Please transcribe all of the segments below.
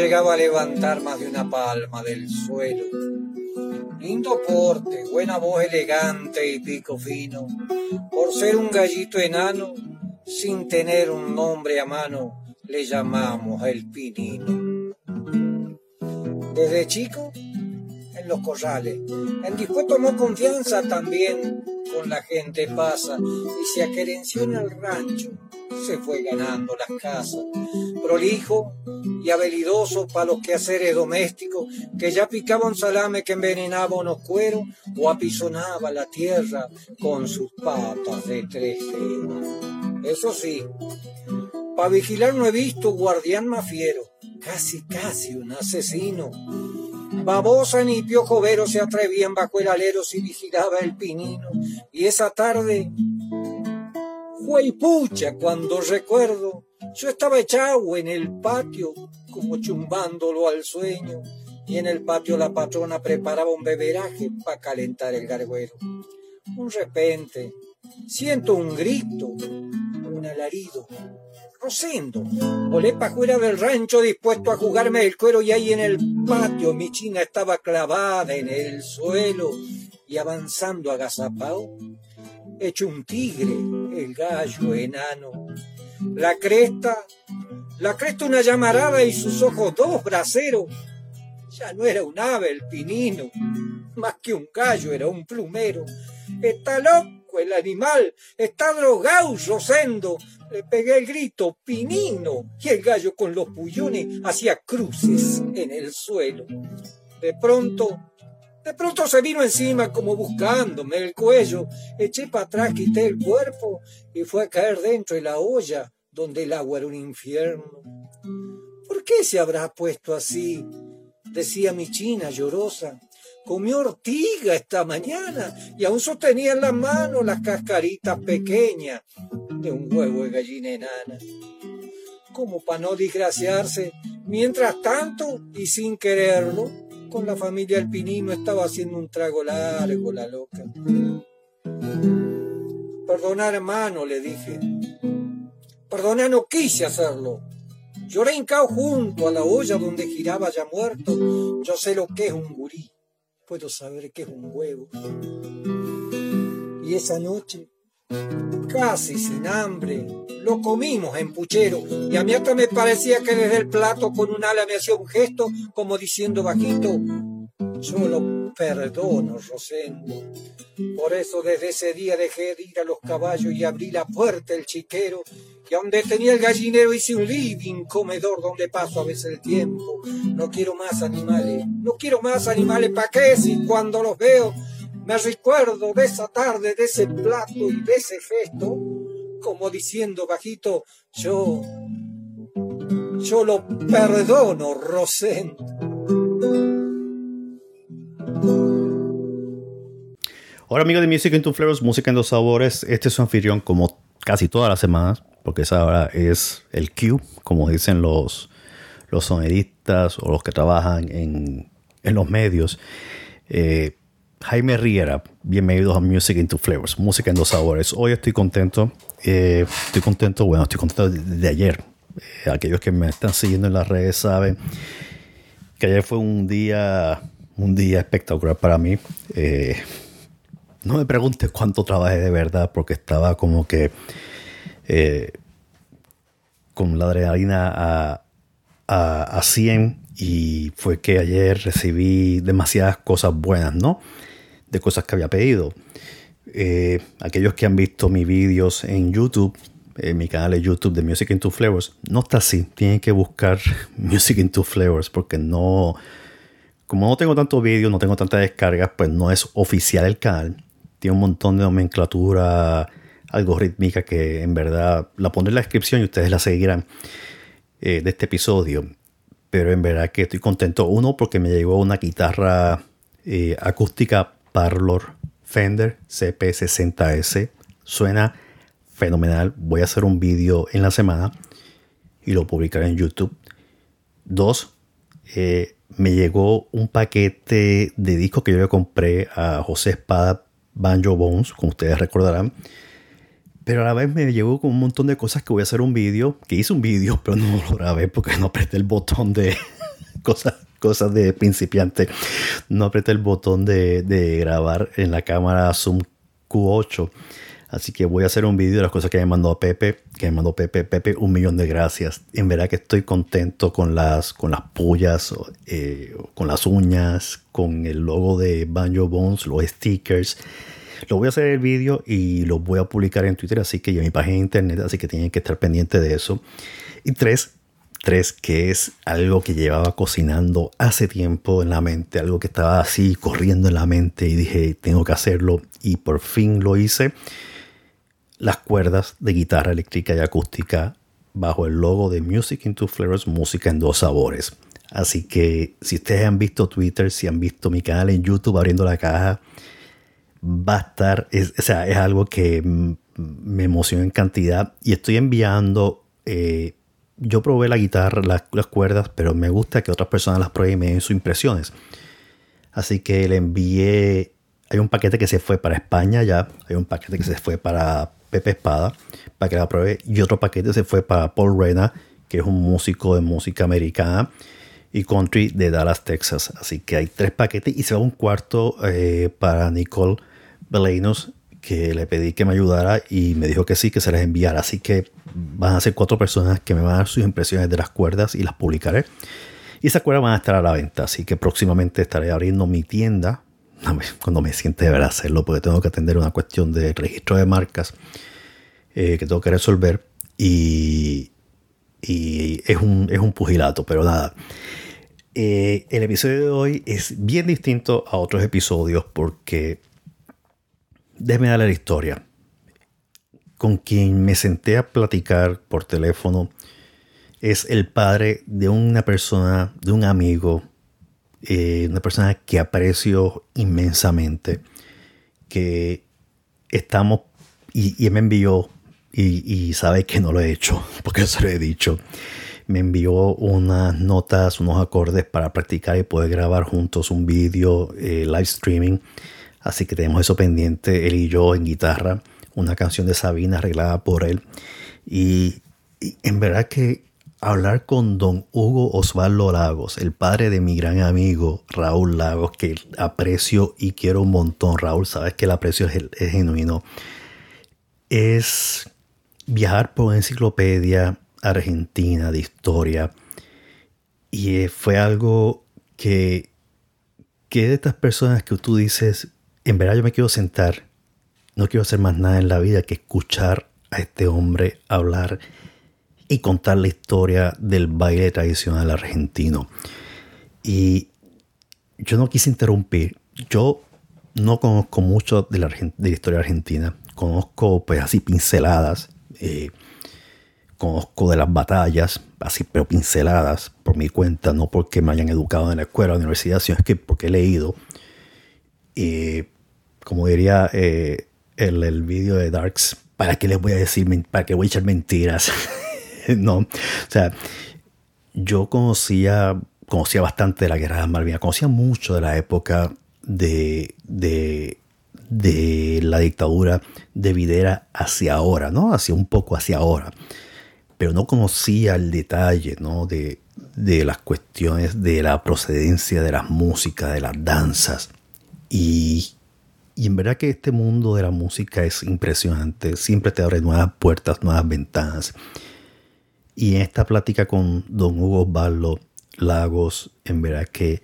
llegaba a levantar más de una palma del suelo. Lindo porte, buena voz elegante y pico fino. Por ser un gallito enano, sin tener un nombre a mano, le llamamos el pinino. Desde chico, en los corrales, en dispuesto tomó confianza también con la gente pasa y se aquerenció en el rancho, se fue ganando las casas. Prolijo y habilidoso para los quehaceres domésticos, que ya picaba un salame que envenenaba unos cueros o apisonaba la tierra con sus patas de tres dedos. Eso sí, para vigilar no he visto guardián más fiero, casi casi un asesino. Babosa ni Piojo Vero se atrevían bajo el alero si vigilaba el pinino. Y esa tarde fue pucha cuando recuerdo, yo estaba echado en el patio, como chumbándolo al sueño, y en el patio la patrona preparaba un beberaje para calentar el garguero. Un repente, siento un grito, un alarido, Rosendo. Volé pa' fuera del rancho dispuesto a jugarme el cuero y ahí en el patio mi china estaba clavada en el suelo y avanzando agazapao, hecho un tigre, el gallo enano. La cresta, la cresta una llamarada y sus ojos dos braceros. Ya no era un ave el pinino, más que un gallo era un plumero. Está loco el animal, está drogado Rosendo, le pegué el grito, pinino, y el gallo con los pullones hacía cruces en el suelo. De pronto, de pronto se vino encima como buscándome el cuello, eché para atrás, quité el cuerpo y fue a caer dentro de la olla donde el agua era un infierno. ¿Por qué se habrá puesto así? decía mi china llorosa. Comió ortiga esta mañana y aún sostenía en la mano las cascaritas pequeñas de un huevo de gallina enana. Como para no desgraciarse, mientras tanto y sin quererlo, con la familia Alpinino estaba haciendo un trago largo la loca. Perdona hermano, le dije. Perdona, no quise hacerlo. Lloré hincao junto a la olla donde giraba ya muerto. Yo sé lo que es un gurí. Puedo saber qué es un huevo. Y esa noche casi sin hambre. Lo comimos en puchero y a mí hasta me parecía que desde el plato con un ala me hacía un gesto como diciendo bajito, yo lo perdono, Rosendo. Por eso desde ese día dejé de ir a los caballos y abrí la puerta el chiquero y donde tenía el gallinero hice un living comedor donde paso a veces el tiempo. No quiero más animales, no quiero más animales, ¿para qué si cuando los veo me recuerdo de esa tarde, de ese plato y de ese gesto, como diciendo bajito, yo, yo lo perdono, Rosendo. Hola amigos de Music in Two Flavors, Música en dos sabores. Este es su anfitrión como casi todas las semanas, porque esa hora es el Q, como dicen los, los sonidistas o los que trabajan en, en los medios. Eh, Jaime Riera, bienvenidos a Music into Flavors, música en dos sabores. Hoy estoy contento, eh, estoy contento, bueno, estoy contento de, ayer. Eh, aquellos que me están siguiendo en las redes saben que ayer fue un día, un día espectacular para mí. Eh, no me preguntes cuánto trabajé de verdad, porque estaba como que con la adrenalina a, a, a 100 y fue que ayer recibí demasiadas cosas buenas, ¿no? De cosas que había pedido. Eh, aquellos que han visto mis vídeos en YouTube, en mi canal de YouTube de Music into Flavors, no está así. Tienen que buscar Music into Flavors porque no, como no tengo tantos vídeos, no tengo tantas descargas, pues no es oficial el canal. Tiene un montón de nomenclatura algorítmica que en verdad la pondré en la descripción y ustedes la seguirán eh, de este episodio. Pero en verdad que estoy contento. Uno, porque me llegó una guitarra eh, acústica Parlor Fender CP60S. Suena fenomenal. Voy a hacer un vídeo en la semana y lo publicaré en YouTube. Dos, eh, me llegó un paquete de discos que yo le compré a José Espada Banjo Bones, como ustedes recordarán. Pero a la vez me llegó con un montón de cosas que voy a hacer un vídeo, que hice un vídeo, pero no lo grabé porque no apreté el botón de, cosas, cosas de principiante. No apreté el botón de, de grabar en la cámara Zoom Q8 Así que voy a hacer un vídeo de las cosas que me mandó Pepe, que me mandó Pepe. Pepe, un millón de gracias. En verdad que estoy contento con las, con las pullas, eh, con las uñas, con el logo de Banjo Bones, los stickers. Lo voy a hacer el vídeo y lo voy a publicar en Twitter, así que en mi página de internet, así que tienen que estar pendientes de eso. Y tres, tres, que es algo que llevaba cocinando hace tiempo en la mente, algo que estaba así corriendo en la mente y dije, tengo que hacerlo y por fin lo hice las cuerdas de guitarra eléctrica y acústica bajo el logo de Music into Flavors, música en dos sabores. Así que si ustedes han visto Twitter, si han visto mi canal en YouTube abriendo la caja, va a estar, es, o sea, es algo que me emociona en cantidad y estoy enviando, eh, yo probé la guitarra, las, cuerdas, pero me gusta que otras personas las prueben y me den sus impresiones. Así que le envié, hay un paquete que se fue para España ya, hay un paquete que se fue para Pepe Espada para que la pruebe. Y otro paquete se fue para Paul Rena, que es un músico de música americana y country de Dallas, Texas. Así que hay tres paquetes y se va un cuarto eh, para Nicole Belenos, que le pedí que me ayudara y me dijo que sí, que se las enviara. Así que van a ser cuatro personas que me van a dar sus impresiones de las cuerdas y las publicaré. Y esas cuerdas van a estar a la venta, así que próximamente estaré abriendo mi tienda cuando me siente de hacerlo, porque tengo que atender una cuestión de registro de marcas eh, que tengo que resolver y, y es, un, es un pugilato, pero nada. Eh, el episodio de hoy es bien distinto a otros episodios porque déjeme darle la historia. Con quien me senté a platicar por teléfono es el padre de una persona, de un amigo eh, una persona que aprecio inmensamente, que estamos, y, me envió, y, sabe que no lo he hecho, porque se lo he dicho, me envió unas notas, unos acordes para practicar y poder grabar juntos un vídeo eh, live streaming. Así que tenemos eso pendiente, él y yo en guitarra, una canción de Sabina arreglada por él. y en verdad que hablar con don Hugo Osvaldo Lagos, el padre de mi gran amigo Raúl Lagos, que aprecio y quiero un montón. Raúl, sabes que el aprecio es, genuino. Es viajar por una enciclopedia argentina de historia. Y fue algo que, que de estas personas que tú dices, en verdad yo me quiero sentar, no quiero hacer más nada en la vida que escuchar a este hombre hablar y contar la historia del baile tradicional argentino. Y yo no quise interrumpir. Yo no conozco mucho de la, de la historia argentina. Conozco pues así pinceladas. Eh, conozco de las batallas, así pero pinceladas por mi cuenta, no porque me hayan educado en la escuela o la universidad, sino es que porque he leído. Y como diría eh, el, el vídeo de Darks, ¿para qué les voy a decir, para qué voy a echar mentiras? no, o sea, yo conocía, conocía bastante de la guerra de las Malvinas, conocía mucho de la época de, de, la dictadura de Videra hacia ahora, ¿no? Hacia un poco hacia ahora. Pero no conocía el detalle, ¿no? De, de las cuestiones de la procedencia de las músicas, de las danzas. Y, en verdad que este mundo de la música es impresionante. Siempre te abre nuevas puertas, nuevas ventanas. Y en esta plática con don Hugo Osvaldo Lagos, en verdad que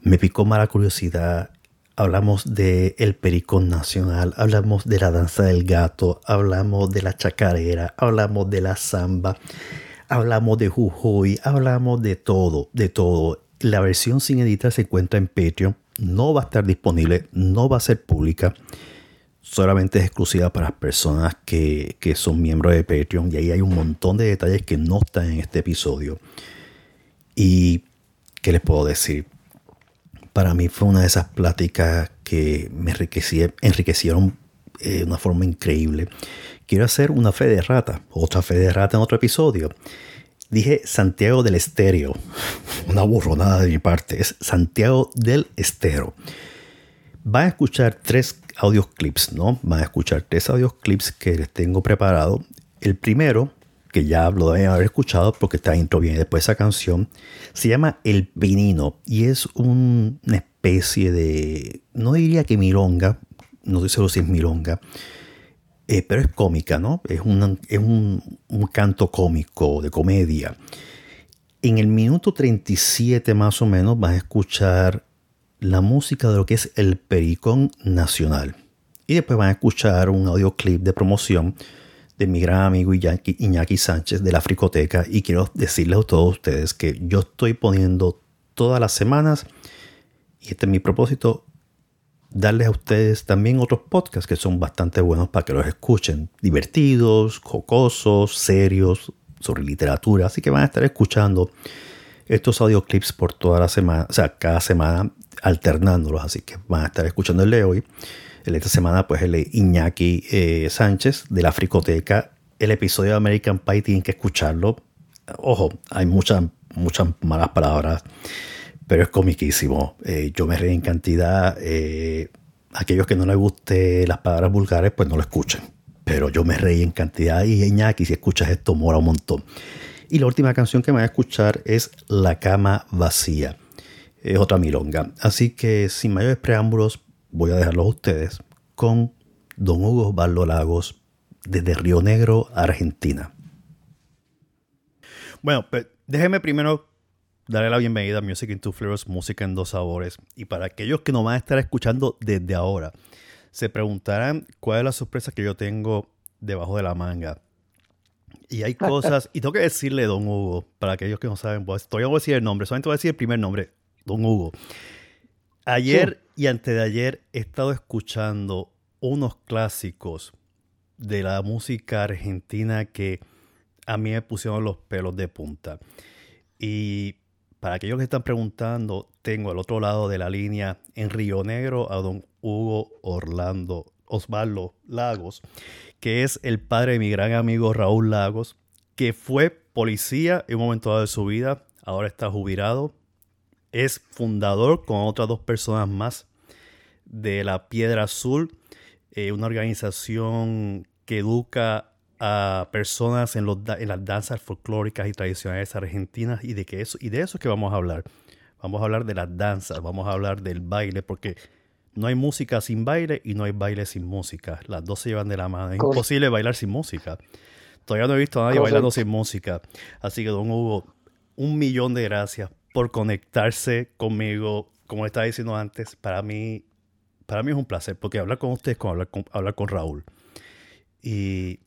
me picó mala curiosidad. Hablamos de el pericón nacional, hablamos de la danza del gato, hablamos de la chacarera, hablamos de la samba, hablamos de Jujuy, hablamos de todo, de todo. La versión sin editar se encuentra en Patreon, no va a estar disponible, no va a ser pública solamente es exclusiva para las personas que, son miembros de Patreon y ahí hay un montón de detalles que no están en este episodio. Y, ¿qué les puedo decir? Para mí fue una de esas pláticas que me enriquecieron eh, de una forma increíble. Quiero hacer una fe de rata, otra fe de rata en otro episodio. Dije Santiago del Estéreo, una burronada de mi parte, es Santiago del Estero. Van a escuchar tres audios clips, ¿no? Van a escuchar tres audios clips que les tengo preparado. El primero, que ya lo deben haber escuchado porque esta intro viene después de esa canción. Se llama El Pinino y es una especie de, no diría que milonga, no sé si es milonga, eh, pero es cómica, ¿no? Es, es un, canto cómico, de comedia. En el minuto 37 más o menos vas a escuchar la música de lo que es el Pericón Nacional. Y después van a escuchar un audioclip de promoción de mi gran amigo Iñaki, Sánchez de la Fricoteca. Y quiero decirles a todos ustedes que yo estoy poniendo todas las semanas, y este es mi propósito, darles a ustedes también otros podcasts que son bastante buenos para que los escuchen. Divertidos, jocosos, serios, sobre literatura. Así que van a estar escuchando estos audioclips por toda la semana, o sea, cada semana alternándolos. Así que van a estar escuchando el de hoy. El esta semana, pues el de Iñaki eh, Sánchez de la Fricoteca. El episodio de American Pie tienen que escucharlo. Ojo, hay muchas, muchas malas palabras pero es comiquísimo. Eh, yo me reí en cantidad. Eh, aquellos que no les guste las palabras vulgares, pues no lo escuchen. Pero yo me reí en cantidad y Iñaki, si escuchas esto, mora un montón. Y la última canción que me voy a escuchar es La cama vacía. Es otra milonga. Así que sin mayores preámbulos, voy a dejarlos a ustedes con Don Hugo Osvaldo Lagos desde Río Negro, Argentina. Bueno, pues déjeme primero darle la bienvenida a Music in Two Flavors, música en dos sabores. Y para aquellos que nos van a estar escuchando desde ahora, se preguntarán cuál es la sorpresa que yo tengo debajo de la manga. Y hay cosas, y tengo que decirle Don Hugo, para aquellos que no saben, pues todavía voy a decir el nombre, solamente voy a decir el primer nombre, Don Hugo. Ayer y antes de ayer he estado escuchando unos clásicos de la música argentina que a mí me pusieron los pelos de punta. Y para aquellos que están preguntando, tengo al otro lado de la línea en Río Negro a don Hugo Orlando Osvaldo Lagos, que es el padre de mi gran amigo Raúl Lagos, que fue policía en un momento dado de su vida, ahora está jubilado, es fundador con otras dos personas más de la Piedra Azul, eh, una organización que educa a personas en, los, en las danzas folclóricas y tradicionales argentinas y de, que eso, y de eso es que vamos a hablar. Vamos a hablar de las danzas, vamos a hablar del baile, porque no hay música sin baile y no hay baile sin música. Las dos se llevan de la mano. Es imposible bailar sin música. Todavía no he visto a nadie bailando sin música. Así que, don Hugo, un millón de gracias por conectarse conmigo. Como estaba diciendo antes, para mí, para mí es un placer, porque hablar con ustedes es como hablar con, hablar con Raúl. Y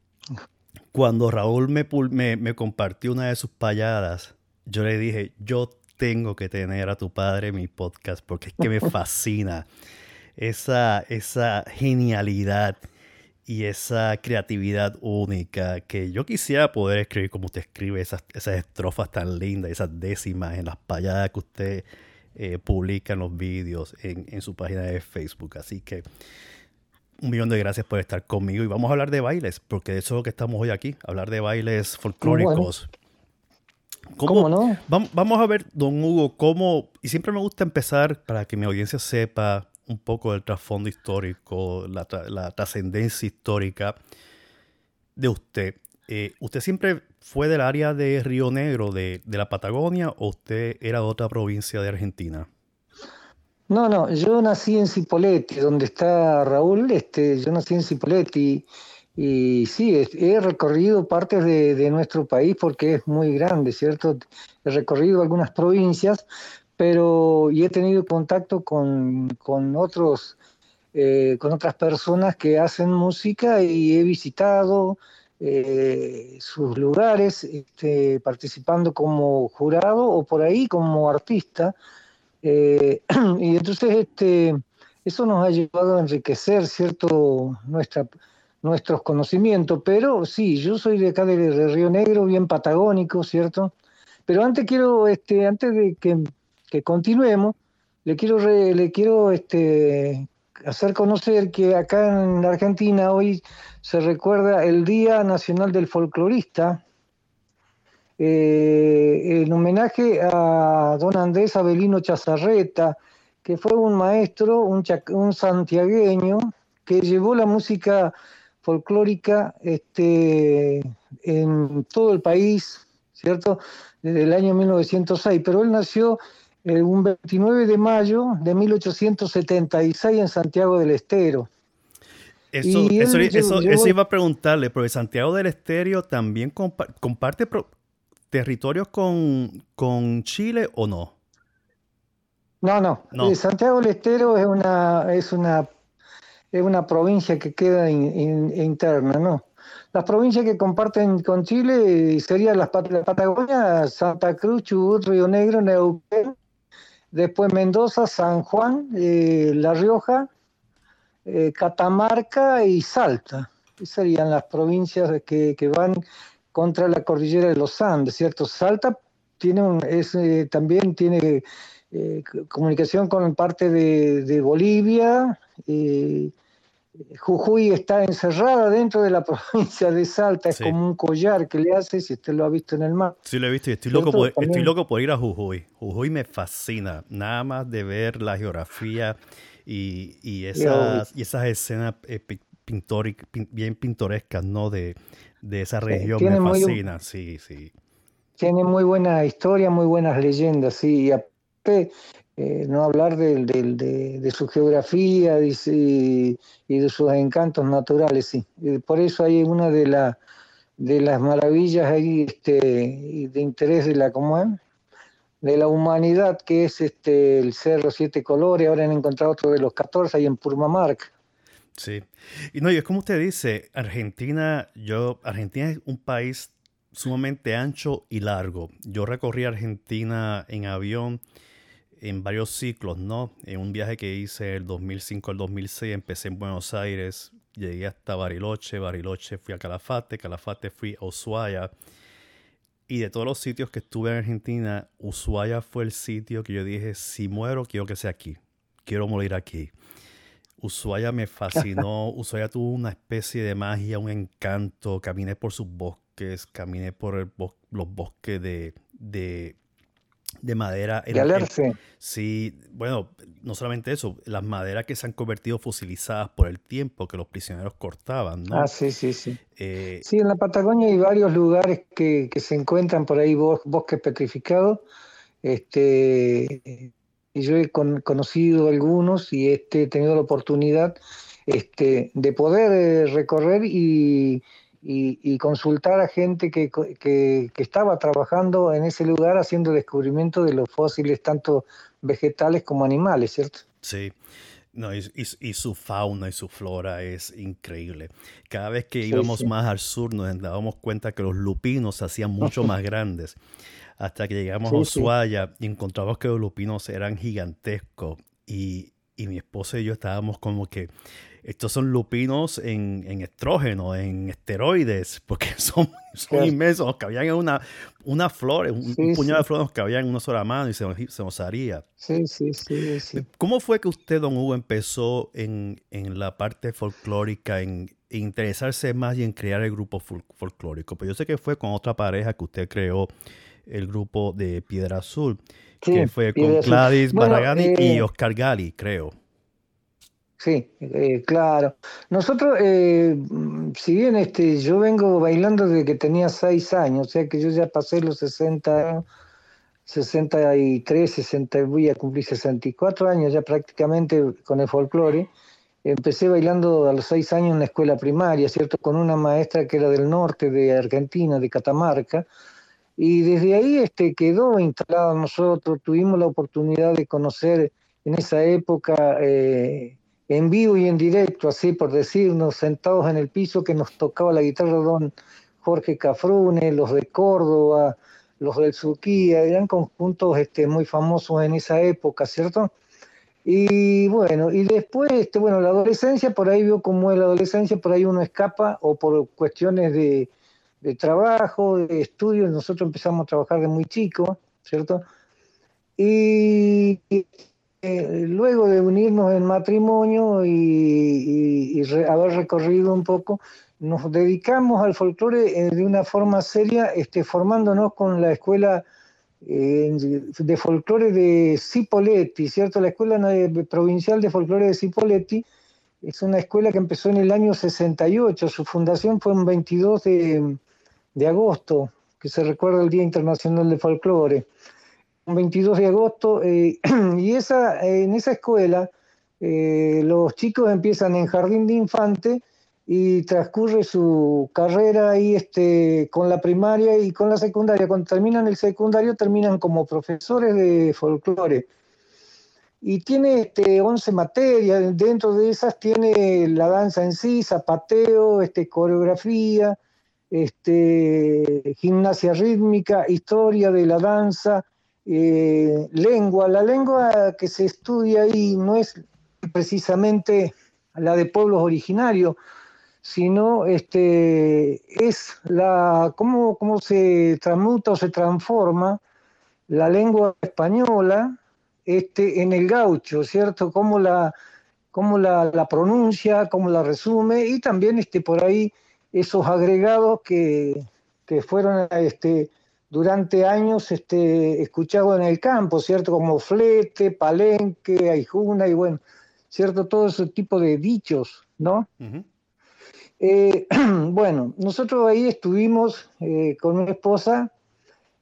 cuando Raúl me, me, compartió una de sus payadas, yo le dije, yo tengo que tener a tu padre en mi podcast porque es que me fascina esa, esa genialidad y esa creatividad única que yo quisiera poder escribir como usted escribe esas, esas estrofas tan lindas, esas décimas en las payadas que usted eh, publica en los vídeos en, en su página de Facebook. Así que un millón de gracias por estar conmigo y vamos a hablar de bailes, porque eso es lo que estamos hoy aquí, hablar de bailes folclóricos. ¿Cómo, no? Vamos a ver, don Hugo, cómo, y siempre me gusta empezar para que mi audiencia sepa un poco del trasfondo histórico, la, trascendencia histórica de usted. Eh, ¿Usted siempre fue del área de Río Negro, de, de la Patagonia, o usted era de otra provincia de Argentina? No, no, yo nací en Cipolletti, donde está Raúl, este, yo nací en Cipolletti y, sí, he recorrido partes de, nuestro país porque es muy grande, ¿cierto? He recorrido algunas provincias, pero y he tenido contacto con, otros, eh, con otras personas que hacen música y he visitado eh, sus lugares, este, participando como jurado o por ahí como artista. Eh, y entonces este, eso nos ha llevado a enriquecer, ¿cierto?, Nuestra, nuestros conocimientos. Pero sí, yo soy de acá de, Río Negro, bien patagónico, ¿cierto? Pero antes quiero, este, antes de que, continuemos, le quiero, le quiero este, hacer conocer que acá en Argentina hoy se recuerda el Día Nacional del Folclorista, eh, en homenaje a don Andrés Abelino Chazarreta, que fue un maestro, un, un santiagueño, que llevó la música folclórica este, en todo el país, ¿cierto? Desde el año 1906, pero él nació el, un 29 de mayo de 1876 en Santiago del Estero. Eso, eso, iba a preguntarle, porque Santiago del Estero también comparte territorios con, con Chile o no? No, no. Eh, Santiago del Estero es una, es una, es una provincia que queda interna, ¿no? Las provincias que comparten con Chile serían las la Patagonia, Santa Cruz, Chubut, Río Negro, Neuquén, después Mendoza, San Juan, eh, La Rioja, eh, Catamarca y Salta. Esas serían las provincias que, que van contra la cordillera de los Andes, ¿cierto? Salta tiene un, es, eh, también tiene eh, comunicación con parte de, Bolivia. Eh, Jujuy está encerrada dentro de la provincia de Salta, es como un collar que le hace, si usted lo ha visto en el mar. Sí, lo he visto y estoy loco, por, estoy loco por ir a Jujuy. Jujuy me fascina, nada más de ver la geografía y, y, esas, y esas escenas bien pintorescas, ¿no? De, de esa región me fascina, sí, sí. Tiene muy buena historia, muy buenas leyendas, sí, y aparte, eh, no hablar de, de, su geografía y, de sus encantos naturales, sí. Por eso hay una de, la, de las maravillas ahí este, de interés de la común de la humanidad, que es este el Cerro Siete Colores, ahora han encontrado otro de los 14 ahí en Purmamarca. Sí. Y no, y es como usted dice, Argentina, yo, Argentina es un país sumamente ancho y largo. Yo recorrí Argentina en avión en varios ciclos, ¿no? En un viaje que hice el 2005 al 2006, empecé en Buenos Aires, llegué hasta Bariloche, Bariloche fui a Calafate, Calafate fui a Ushuaia. Y de todos los sitios que estuve en Argentina, Ushuaia fue el sitio que yo dije, si muero, quiero que sea aquí. Quiero morir aquí. Ushuaia me fascinó. Ushuaia tuvo una especie de magia, un encanto. Caminé por sus bosques, caminé por los bosques de, de, madera. De sí, bueno, no solamente eso, las maderas que se han convertido fosilizadas por el tiempo que los prisioneros cortaban, ¿no? Ah, sí, sí, sí. Eh, sí, en la Patagonia hay varios lugares que, que se encuentran por ahí bosques petrificados. Este, y yo he conocido algunos y este, he tenido la oportunidad este, de poder eh, recorrer y, consultar a gente que, estaba trabajando en ese lugar haciendo descubrimiento de los fósiles, tanto vegetales como animales, ¿cierto? Sí. No, y, su fauna y su flora es increíble. Cada vez que íbamos más al sur nos dábamos cuenta que los lupinos se hacían mucho más grandes. Hasta que llegamos a Ushuaia y encontramos que los lupinos eran gigantescos y, mi esposa y yo estábamos como que estos son lupinos en, estrógeno, en esteroides, porque son, son inmensos, nos cabían en una, una flor, un, puñado de flores nos cabían en una sola mano y se, se nos haría. Sí, sí, sí, ¿Cómo fue que usted, don Hugo, empezó en, la parte folclórica, en, interesarse más y en crear el grupo folclórico? Pues yo sé que fue con otra pareja que usted creó el grupo de Piedra Azul, que fue con Gladys Barragani y eh, Oscar Gali, creo. Sí, eh, claro. Nosotros, eh, si bien este, yo vengo bailando desde que tenía seis años, o sea que yo ya pasé los 60 63, 60, voy a cumplir 64 años ya prácticamente con el folclore. Empecé bailando a los seis años en la escuela primaria, ¿cierto? Con una maestra que era del norte de Argentina, de Catamarca, y desde ahí este, quedó instalado nosotros, tuvimos la oportunidad de conocer en esa época eh, en vivo y en directo, así por decirnos, sentados en el piso que nos tocaba la guitarra don Jorge Cafrune, los de Córdoba, los del Suquía, eran conjuntos este, muy famosos en esa época, ¿cierto? Y bueno, y después, este, bueno, la adolescencia, por ahí vio cómo es la adolescencia, por ahí uno escapa o por cuestiones de, de trabajo, de estudios, nosotros empezamos a trabajar de muy chico, ¿cierto? Y, eh, luego de unirnos en matrimonio y, haber recorrido un poco, nos dedicamos al folclore eh, de una forma seria, este, formándonos con la escuela eh, de folclore de Cipoletti, ¿cierto? La escuela provincial de folclore de Cipoletti, es una escuela que empezó en el año 68, su fundación fue un 22 de, de agosto, que se recuerda el Día Internacional de Folclore. Un 22 de agosto, eh, y esa, en esa escuela eh, los chicos empiezan en jardín de infante y transcurre su carrera ahí este, con la primaria y con la secundaria. Cuando terminan el secundario terminan como profesores de folclore. Y tiene este, 11 materias, dentro de esas tiene la danza en sí, zapateo, este, coreografía, este, gimnasia rítmica, historia de la danza, eh, lengua. La lengua que se estudia ahí no es precisamente la de pueblos originarios, sino este, es la, cómo, cómo se transmuta o se transforma la lengua española este, en el gaucho, ¿cierto? Cómo la, cómo la, pronuncia, cómo la resume y también este, por ahí esos agregados que, que fueron este, durante años este, escuchados en el campo, ¿cierto? Como flete, palenque, aijuna y bueno, ¿cierto? Todo ese tipo de dichos, ¿no? Eh, bueno, nosotros ahí estuvimos eh, con mi esposa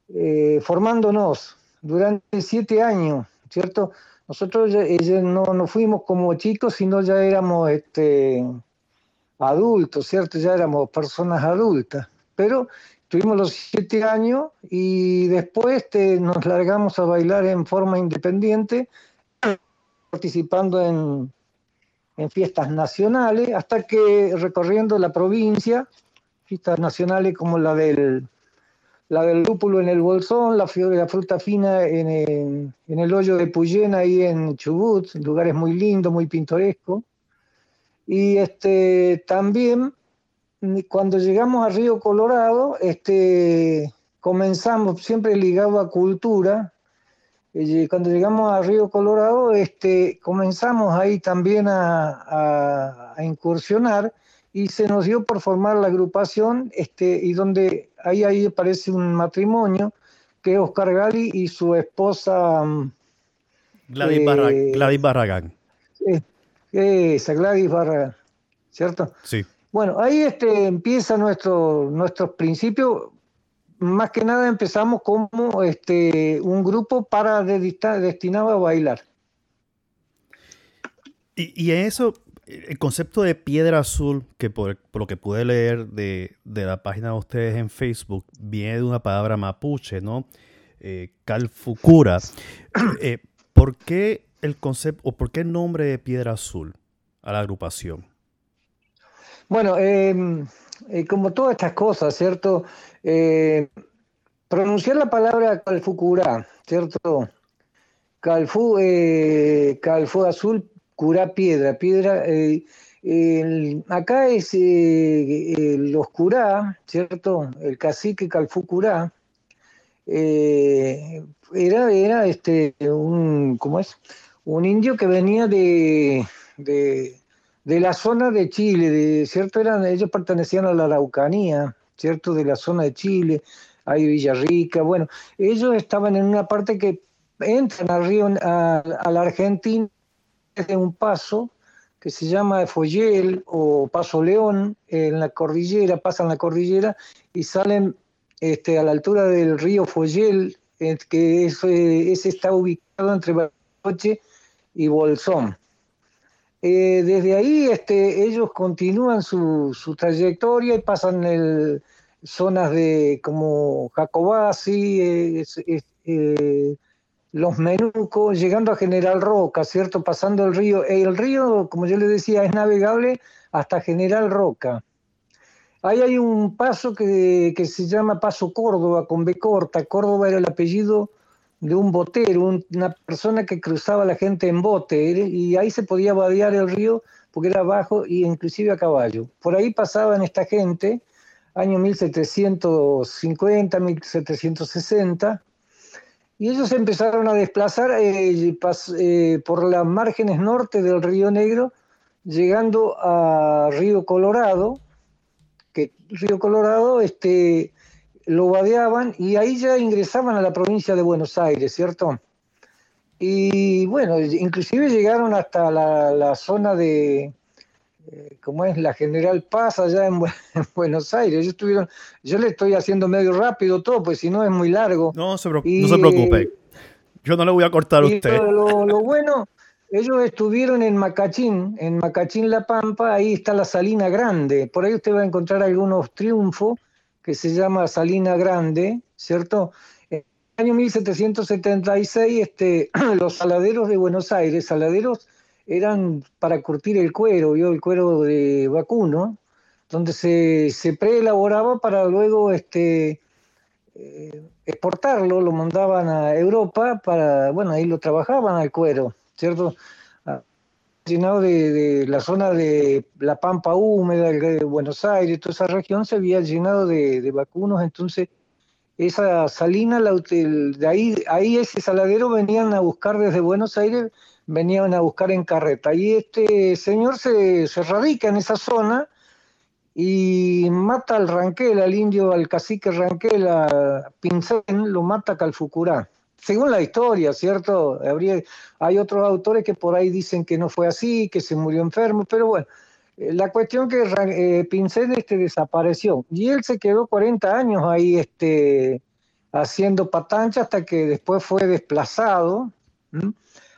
eh, formándonos durante siete años, ¿cierto? Nosotros ya, no, no, fuimos como chicos, sino ya éramos este, adultos, ¿cierto? Ya éramos personas adultas. Pero tuvimos los siete años y después nos largamos a bailar en forma independiente, participando en, en fiestas nacionales, hasta que recorriendo la provincia, fiestas nacionales como la del, la del lúpulo en el Bolsón, la, la fruta fina en el, en el, hoyo de Puyena, ahí en Chubut, lugares muy lindos, muy pintorescos. Y este, también cuando llegamos a Río Colorado, este, comenzamos siempre ligado a cultura, cuando llegamos a Río Colorado, este, comenzamos ahí también a, incursionar y se nos dio por formar la agrupación, este, y donde ahí, ahí aparece un matrimonio, que es Oscar Gali y su esposa... Mm, Gladys, eh, Gladys Barragán. esa, Gladys Barragán, ¿cierto? Sí. Bueno, ahí este, empieza nuestro, nuestros principios más que nada empezamos como este, un grupo para destinado a bailar. Y, en eso, el concepto de piedra azul, que por, lo que pude leer de, la página de ustedes en Facebook, viene de una palabra mapuche, ¿no? Eh, Calfucura. Eh, ¿Por qué el concepto o por qué el nombre de piedra azul a la agrupación? Bueno, em, eh, como todas estas cosas, ¿cierto? Eh, pronunciar la palabra calfucurá, ¿cierto? Calfú, eh, calfú azul, curá piedra, piedra. Acá es los curá, ¿cierto? El cacique calfú curá. era, era este un, ¿cómo es? Un indio que venía de, de, de la zona de Chile, de, ¿cierto? Eran, ellos pertenecían a la Araucanía, ¿cierto? De la zona de Chile, hay Villarrica, bueno, ellos estaban en una parte que entran al río, a, la Argentina, desde un paso que se llama Foyel o Paso León, en la cordillera, pasan la cordillera y salen este, a la altura del río Foyel, eh, que ese, está ubicado entre Bariloche y Bolsón. Eh, desde ahí este, ellos continúan su, trayectoria y pasan el, zonas de como Jacobasi, eh, los Menucos, llegando a General Roca, ¿cierto? Pasando el río. El río, como yo le decía, es navegable hasta General Roca. Ahí hay un paso que, que se llama Paso Córdoba, con B corta. Córdoba era el apellido de un botero, una persona que cruzaba la gente en bote, y ahí se podía vadear el río porque era bajo e inclusive a caballo. Por ahí pasaban esta gente, año 1750, 1760, y ellos empezaron a desplazar eh, eh, por las márgenes norte del río Negro, llegando a Río Colorado, que Río Colorado este, lo vadeaban y ahí ya ingresaban a la provincia de Buenos Aires, ¿cierto? Y bueno, inclusive llegaron hasta la, zona de, eh, como es la General Paz allá en, Buenos Aires. Yo, estuvieron, yo le estoy haciendo medio rápido todo, pues si no es muy largo. No, se, no se preocupe. Yo no le voy a cortar a usted. Lo, bueno, ellos estuvieron en Macachín, en Macachín La Pampa, ahí está la Salina Grande. Por ahí usted va a encontrar algunos triunfos que se llama Salina Grande, ¿cierto? En el año 1776, este, los saladeros de Buenos Aires, saladeros eran para curtir el cuero, ¿vio? el cuero de vacuno, donde se, se preelaboraba para luego este, eh, exportarlo, lo mandaban a Europa para, bueno, ahí lo trabajaban al cuero, ¿cierto? Ah, llenado de, la zona de la Pampa húmeda, de Buenos Aires, toda esa región se había llenado de, de vacunos, entonces esa salina, la, de ahí, ahí ese saladero venían a buscar desde Buenos Aires venían a buscar en carreta. Y este señor se, radica en esa zona y mata al Ranquel, al indio, al cacique Ranquel, a Pincén, lo mata Calfucurá. Según la historia, ¿cierto? Habría, hay otros autores que por ahí dicen que no fue así, que se murió enfermo, pero bueno, eh, la cuestión que eh, Pincén este, desapareció y él se quedó 40 años ahí este, haciendo patancha hasta que después fue desplazado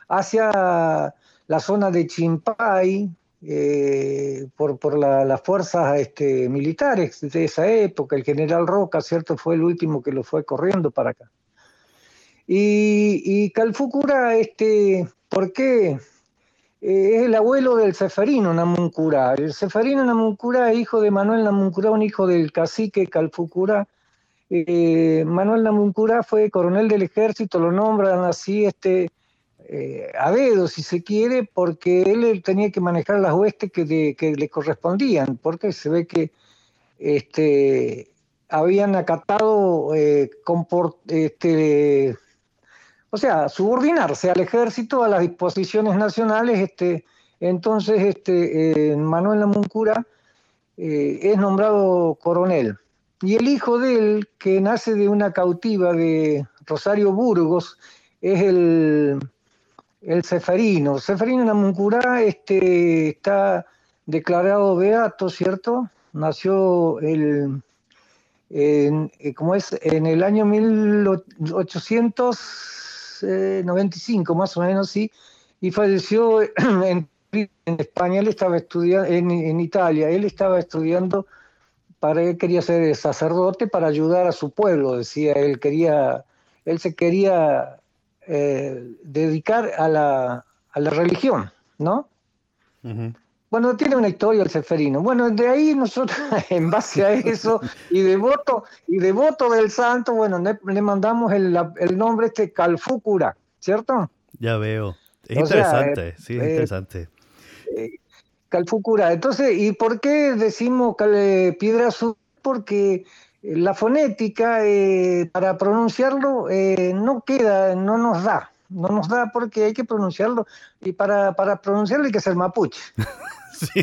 hacia la zona de Chimpay eh, por, las fuerzas este, militares de esa época. El general Roca, ¿cierto? Fue el último que lo fue corriendo para acá. Y, y Calfucura, este, ¿por qué? Eh, es el abuelo del Ceferino Namuncurá. El Ceferino Namuncurá, hijo de Manuel Namuncurá, un hijo del cacique Calfucura. Eh, Manuel Namuncurá fue coronel del ejército, lo nombran así este, eh, a dedo, si se quiere, porque él tenía que manejar las huestes que, le correspondían, porque se ve que este, habían acatado, eh, este, o sea, subordinarse al ejército, a las disposiciones nacionales. Este, entonces, este, eh, Manuel Lamuncura es nombrado coronel. Y el hijo de él, que nace de una cautiva de Rosario Burgos, es el el Ceferino. Ceferino Namuncurá este, está declarado beato, ¿cierto? Nació el, en, eh, es? en el año 1895, más o menos, sí, y falleció en, España. Él estaba estudiando, en, Italia, él estaba estudiando para él quería ser sacerdote para ayudar a su pueblo, decía, él quería, él se quería eh, dedicar a la, a la, religión, ¿no? Bueno, tiene una historia el Seferino. Bueno, de ahí nosotros, en base a eso, y devoto, y devoto del santo, bueno, le, mandamos el, el, nombre este Calfúcura, ¿cierto? Ya veo. Es interesante, sí, es eh, interesante. Eh, Calfúcura. Entonces, ¿y por qué decimos piedra azul? Porque la fonética eh, para pronunciarlo eh, no queda, no nos da, no nos da porque hay que pronunciarlo y para, para pronunciarlo hay que ser mapuche. sí,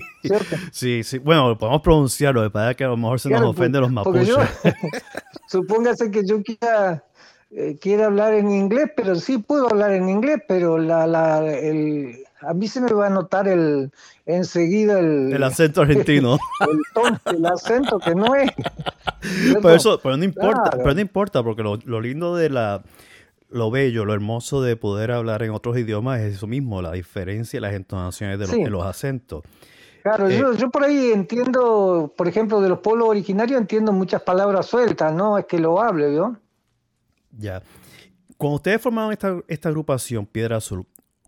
sí, sí, bueno, podemos pronunciarlo, para que a lo mejor se nos ofende los mapuches. supóngase que yo quiera, eh, quiera hablar en inglés, pero sí puedo hablar en inglés, pero la, la, el, a mí se me va a notar el enseguida el, el acento argentino. El, acento que no es. Pero, eso, pero no importa, pero no importa, porque lo, lo, lindo de la lo bello, lo hermoso de poder hablar en otros idiomas es eso mismo, la diferencia las entonaciones de los, los acentos. Claro, yo, eh, yo, por ahí entiendo, por ejemplo, de los pueblos originarios entiendo muchas palabras sueltas, no es que lo hable, ¿no? Ya. Cuando ustedes formaron esta, esta agrupación, Piedra Azul,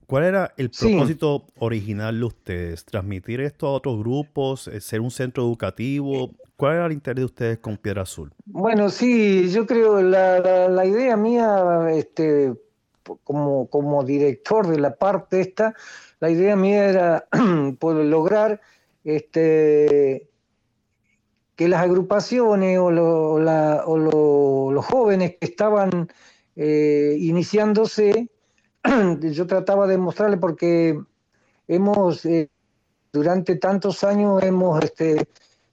¿Cuál era el propósito original de ustedes? ¿Transmitir esto a otros grupos? Eh, ¿Ser un centro educativo? ¿Cuál era el interés de ustedes con Piedra Azul? Bueno, sí, yo creo la, la, idea mía, este, como, como director de la parte esta, la idea mía era poder lograr este, que las agrupaciones o, o, los jóvenes que estaban eh, iniciándose yo trataba de mostrarle porque hemos, eh, durante tantos años hemos este,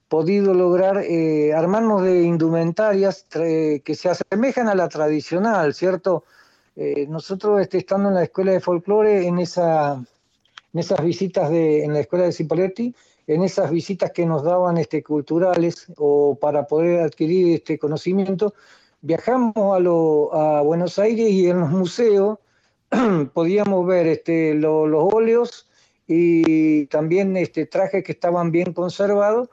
podido lograr eh, armarnos de indumentarias que se asemejan a la tradicional, ¿cierto? Eh, nosotros este, estando en la escuela de folclore, en, esa, en esas visitas de, en la escuela de Cipoletti, en esas visitas que nos daban este, culturales o para poder adquirir este conocimiento, viajamos a, Buenos Aires y en los museos podíamos ver este, los óleos y también este, trajes que estaban bien conservados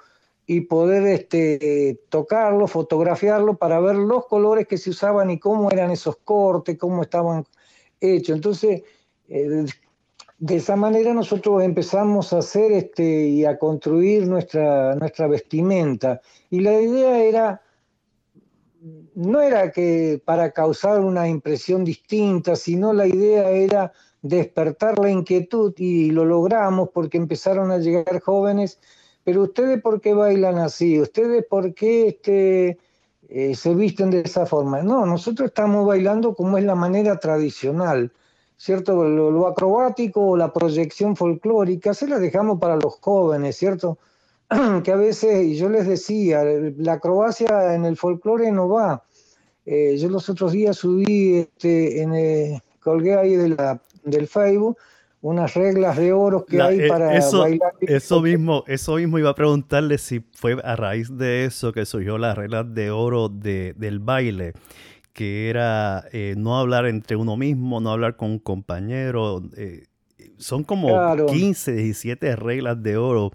y poder este, tocarlo, fotografiarlo para ver los colores que se usaban y cómo eran esos cortes, cómo estaban hechos. Entonces, eh, de esa manera nosotros empezamos a hacer este, y a construir nuestra, nuestra vestimenta. Y la idea era, no era que para causar una impresión distinta, sino la idea era despertar la inquietud y lo logramos porque empezaron a llegar jóvenes, pero ustedes por qué bailan así, ustedes por qué este, eh, se visten de esa forma. No, nosotros estamos bailando como es la manera tradicional ¿cierto? Lo, acrobático o la proyección folclórica se la dejamos para los jóvenes, ¿cierto? que a veces, y yo les decía, la acrobacia en el folclore no va. Eh, yo los otros días subí, este, en, eh, colgué ahí de la, del Facebook unas reglas de oro que hay eh, para eso, bailar. Eso mismo, eso mismo iba a preguntarle si fue a raíz de eso que surgió las reglas de oro de, del baile que era eh, no hablar entre uno mismo, no hablar con un compañero. Son como 15, 17 reglas de oro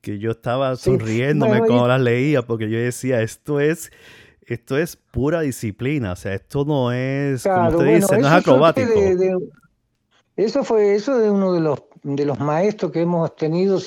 que yo estaba sonriéndome cuando las leía porque yo decía, esto es esto es pura disciplina, o sea, esto no es, como usted dice, no es acrobático. eso fue eso de uno de los de los maestros que hemos tenido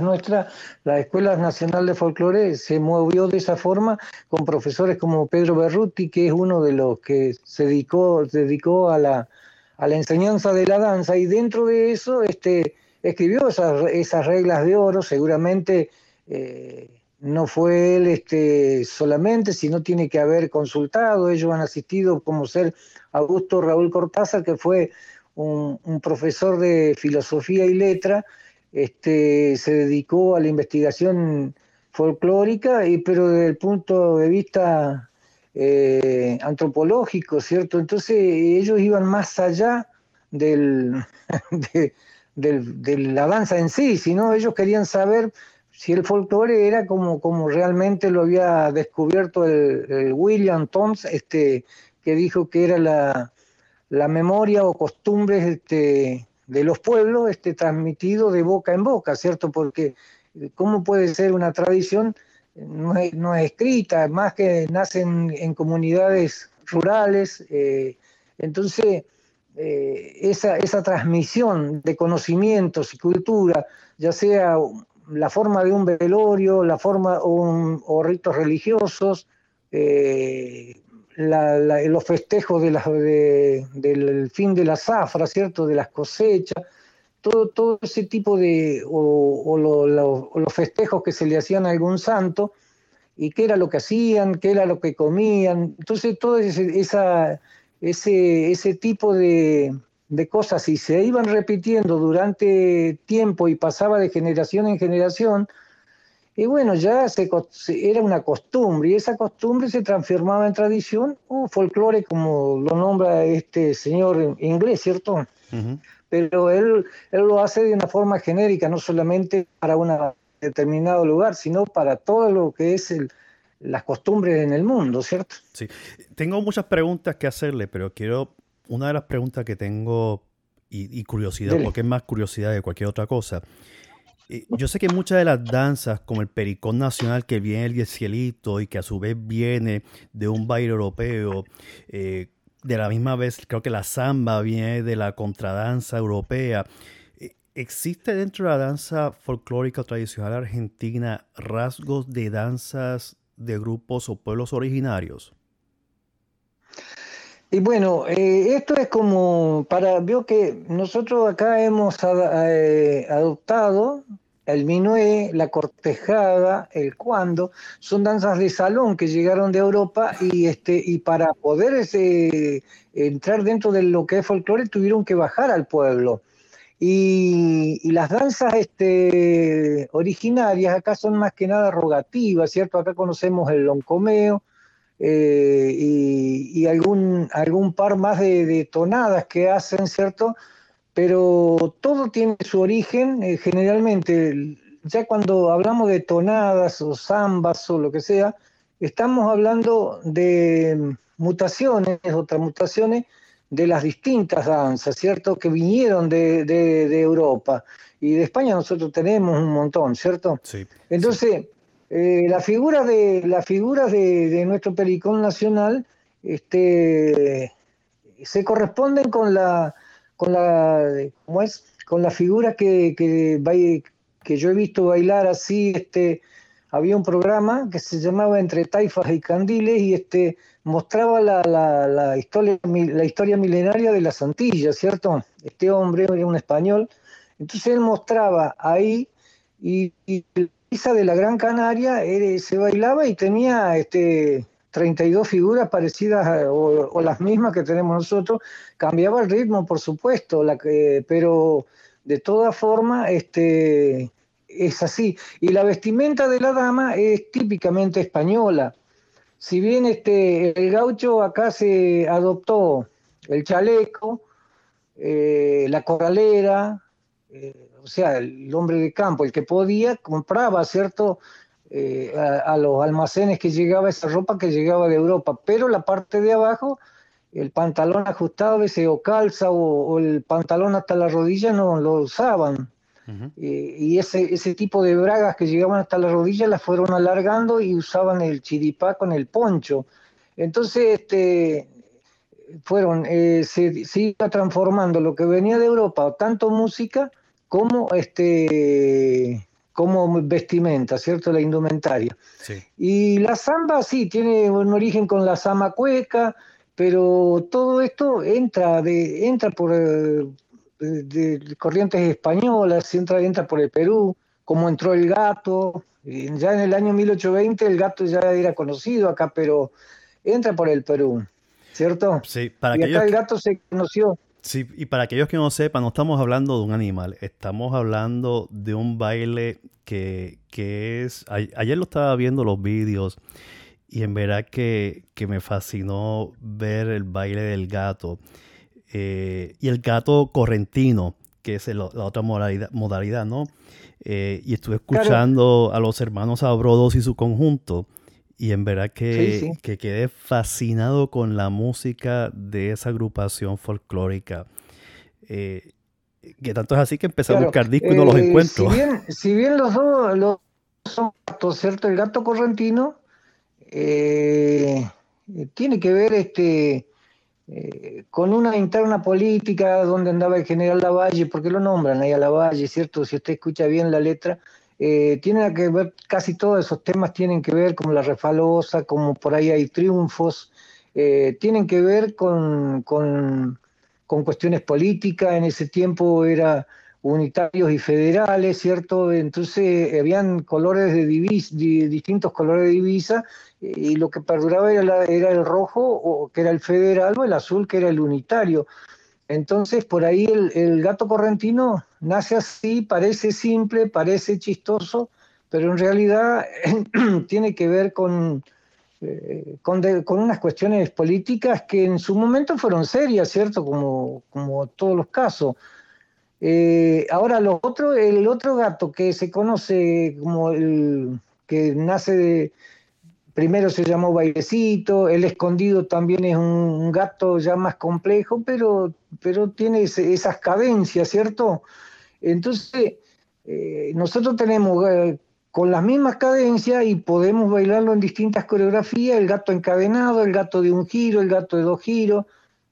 nuestra, la Escuela Nacional de Folclore se movió de esa forma con profesores como Pedro Berruti, que es uno de los que se dedicó, dedicó a, la, a la enseñanza de la danza, y dentro de eso este, escribió esas, reglas de oro, seguramente eh, no fue él este, solamente, sino tiene que haber consultado, ellos han asistido como ser Augusto Raúl Cortázar, que fue un, profesor de filosofía y letra, este, se dedicó a la investigación folclórica, y, pero desde el punto de vista eh, antropológico, ¿cierto? Entonces ellos iban más allá del, de, la danza en sí, sino ellos querían saber si el folclore era como, como realmente lo había descubierto el, William Toms, este, que dijo que era la, la memoria o costumbres este, de los pueblos este, transmitido de boca en boca, ¿cierto? Porque eh, ¿cómo puede ser una tradición no es, no es escrita, más que nacen en comunidades rurales? Eh, entonces, eh, esa, esa transmisión de conocimientos y cultura, ya sea la forma de un velorio, la forma o, o ritos religiosos, los festejos de del fin de la zafra, ¿cierto? De las cosechas, todo, todo ese tipo de, o, los festejos que se le hacían a algún santo, y qué era lo que hacían, qué era lo que comían. Entonces, ese, esa, ese, ese tipo de, de cosas, y se iban repitiendo durante tiempo y pasaba de generación en generación, y bueno, ya se, era una costumbre, y esa costumbre se transformaba en tradición o folclore, como lo nombra este señor inglés, ¿cierto? Pero él, él lo hace de una forma genérica, no solamente para un determinado lugar, sino para todo lo que es el, las costumbres en el mundo, ¿cierto? Sí, tengo muchas preguntas que hacerle, pero quiero, una de las preguntas que tengo y, curiosidad, porque es más curiosidad de cualquier otra cosa, yo sé que muchas de las danzas, como el pericón nacional que viene del cielito y que a su vez viene de un baile europeo, eh, de la misma vez creo que la samba viene de la contradanza europea. Eh, ¿Existe dentro de la danza folclórica tradicional argentina rasgos de danzas de grupos o pueblos originarios? Y bueno, eh, esto es como para, veo que nosotros acá hemos eh, adoptado el minué, la cortejada, el cuando, son danzas de salón que llegaron de Europa y este y para poder ese, entrar dentro de lo que es folclore tuvieron que bajar al pueblo. Y, las danzas este, originarias acá son más que nada rogativas, ¿cierto? Acá conocemos el loncomeo, eh, y, algún, algún par más de, tonadas que hacen, ¿cierto? Pero todo tiene su origen, eh, generalmente ya cuando hablamos de tonadas o zambas o lo que sea, estamos hablando de mutaciones otras mutaciones de las distintas danzas, ¿cierto? Que vinieron de, Europa. Y de España nosotros tenemos un montón, ¿cierto? Sí. Entonces, eh, las figuras de las figuras de, nuestro pericón nacional este, se corresponden con la con la ¿cómo es? con la figura que, que, que yo he visto bailar así este había un programa que se llamaba Entre Taifas y Candiles y este mostraba la, la, historia, la historia milenaria de las Antillas, ¿cierto? Este hombre era un español. Entonces él mostraba ahí y, y la de la Gran Canaria se bailaba y tenía este, 32 figuras parecidas o, las mismas que tenemos nosotros. Cambiaba el ritmo, por supuesto, pero de todas formas este, es así. Y la vestimenta de la dama es típicamente española si bien este, el gaucho acá se adoptó el chaleco, eh, la corralera, eh, o sea, el hombre de campo, el que podía, compraba, ¿cierto? Eh, a, los almacenes que llegaba esa ropa que llegaba de Europa, pero la parte de abajo, el pantalón ajustado, ese o calza o el pantalón hasta la rodilla no lo usaban. Eh, y ese, ese tipo de bragas que llegaban hasta la rodilla las fueron alargando y usaban el chiripá con el poncho. Entonces, este, fueron, eh, se, se, iba transformando lo que venía de Europa, tanto música como este como vestimenta, ¿cierto? La indumentaria. Y la samba sí, tiene un origen con la sama cueca, pero todo esto entra, de, entra por, eh, de, corrientes españolas, entra, entra por el Perú, como entró el gato, ya en el año 1820 el gato ya era conocido acá, pero entra por el Perú, ¿cierto? Sí, para y acá el gato se conoció. Sí, y para aquellos que no sepan, no estamos hablando de un animal, estamos hablando de un baile que, que es... ayer lo estaba viendo los vídeos y en verdad que, que me fascinó ver el baile del gato. Eh, y el gato correntino, que es la otra modalidad, ¿no? Eh, y estuve escuchando a los hermanos Abrodos y su conjunto, y en verdad que, que quedé fascinado con la música de esa agrupación folclórica. Eh, que tanto es así que empecé a buscar discos y no los encuentro. Si bien, si bien los dos los son gatos, ¿cierto? El gato correntino tiene que ver este eh, con una interna política donde andaba el general Lavalle, porque lo nombran ahí a Lavalle, ¿cierto? Si usted escucha bien la letra, eh, tiene que ver, casi todos esos temas tienen que ver con la refalosa, como por ahí hay triunfos, eh, tienen que ver con, con, con cuestiones políticas, en ese tiempo era unitarios y federales, ¿cierto? Entonces habían colores de divisa, distintos colores de divisa y lo que perduraba era, el rojo, o, que era el federal, o el azul, que era el unitario. Entonces, por ahí el, gato correntino nace así, parece simple, parece chistoso, pero en realidad tiene que ver con, eh, con, unas cuestiones políticas que en su momento fueron serias, ¿cierto? Como, como todos los casos. Eh, ahora, lo otro, el otro gato que se conoce como el que nace de. Primero se llamó Bailecito, el escondido también es un, gato ya más complejo, pero, pero tiene esas cadencias, ¿cierto? Entonces, eh, nosotros tenemos eh, con las mismas cadencias y podemos bailarlo en distintas coreografías, el gato encadenado, el gato de un giro, el gato de dos giros,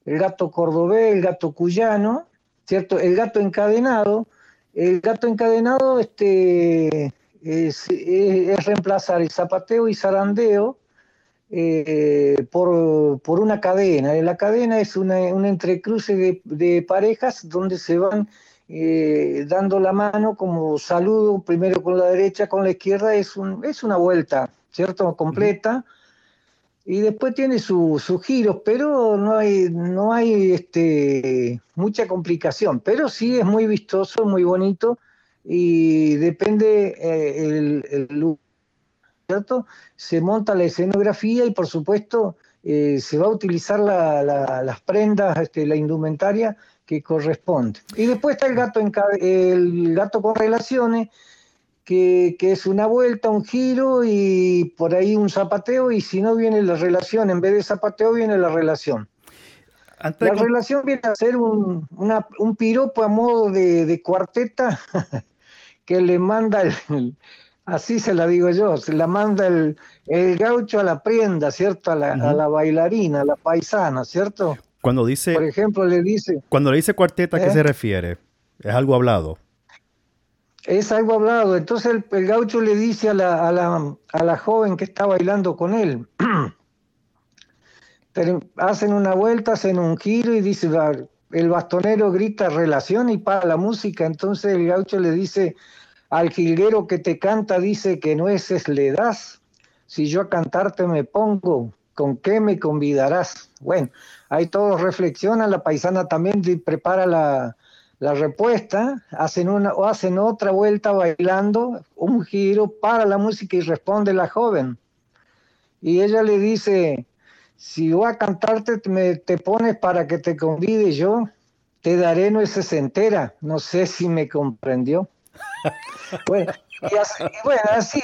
el gato cordobés, el gato cuyano, ¿cierto? El gato encadenado, el gato encadenado este, es, reemplazar el zapateo y zarandeo eh, por, una cadena. La cadena es una, un entrecruce de, parejas donde se van eh, dando la mano como saludo, primero con la derecha, con la izquierda, es, un, es una vuelta, ¿cierto? Completa y después tiene sus giros, pero no hay, no hay este, mucha complicación. Pero sí es muy vistoso, muy bonito y depende eh, el, el, ¿cierto? Se monta la escenografía y por supuesto eh, se va a utilizar las prendas, este, la indumentaria que corresponde. Y después está el gato, en, el gato con relaciones, que, es una vuelta, un giro y por ahí un zapateo y si no viene la relación, en vez de zapateo viene la relación. la relación viene a ser un, un piropo a modo de, cuarteta que le manda, el, así se la digo yo, se la manda el, el gaucho a la prenda, ¿cierto? A la, a la bailarina, a la paisana, ¿cierto? Cuando dice... Por ejemplo, le dice... Cuando le dice cuarteta, ¿a qué ¿Eh? se refiere? ¿Es algo hablado? Es algo hablado. Entonces el, gaucho le dice a la, a, la, a la, joven que está bailando con él, hacen una vuelta, hacen un giro y dice, el bastonero grita relación y para la música. Entonces el gaucho le dice al jilguero que te canta, dice que nueces le das. Si yo a cantarte me pongo, ¿con qué me convidarás? Bueno, ahí todos reflexionan, la paisana también prepara la, la respuesta, hacen una o hacen otra vuelta bailando, un giro para la música y responde la joven. Y ella le dice, si voy a cantarte, me, te pones para que te convide yo, te daré nueces entera. No sé si me comprendió. bueno, así,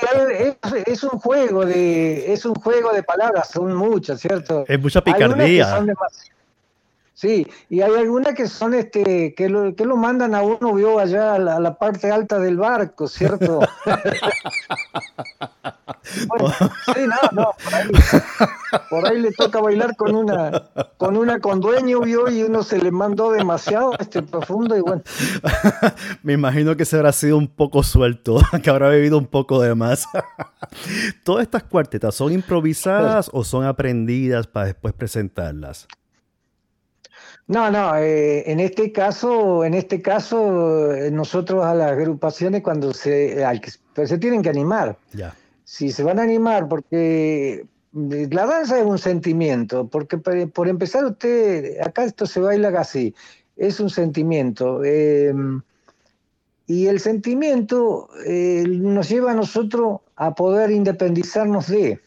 es, un juego de es un juego de palabras, son muchas, ¿cierto? Es mucha picardía. Sí, y hay algunas que son este, que lo, que lo mandan a uno, vio allá a la, parte alta del barco, ¿cierto? sí, no, no, por ahí, le toca bailar con una, con una con dueño, vio, y uno se le mandó demasiado este profundo y bueno. Me imagino que se habrá sido un poco suelto, que habrá bebido un poco de más. ¿Todas estas cuartetas son improvisadas o son aprendidas para después presentarlas? No, no, eh, en este caso, en este caso, eh, nosotros a las agrupaciones cuando se, pues, se tienen que animar. Ya. Si se van a animar, porque eh, la danza es un sentimiento, porque por empezar usted, acá esto se baila así, es un sentimiento. Y el sentimiento nos lleva a nosotros a poder independizarnos de.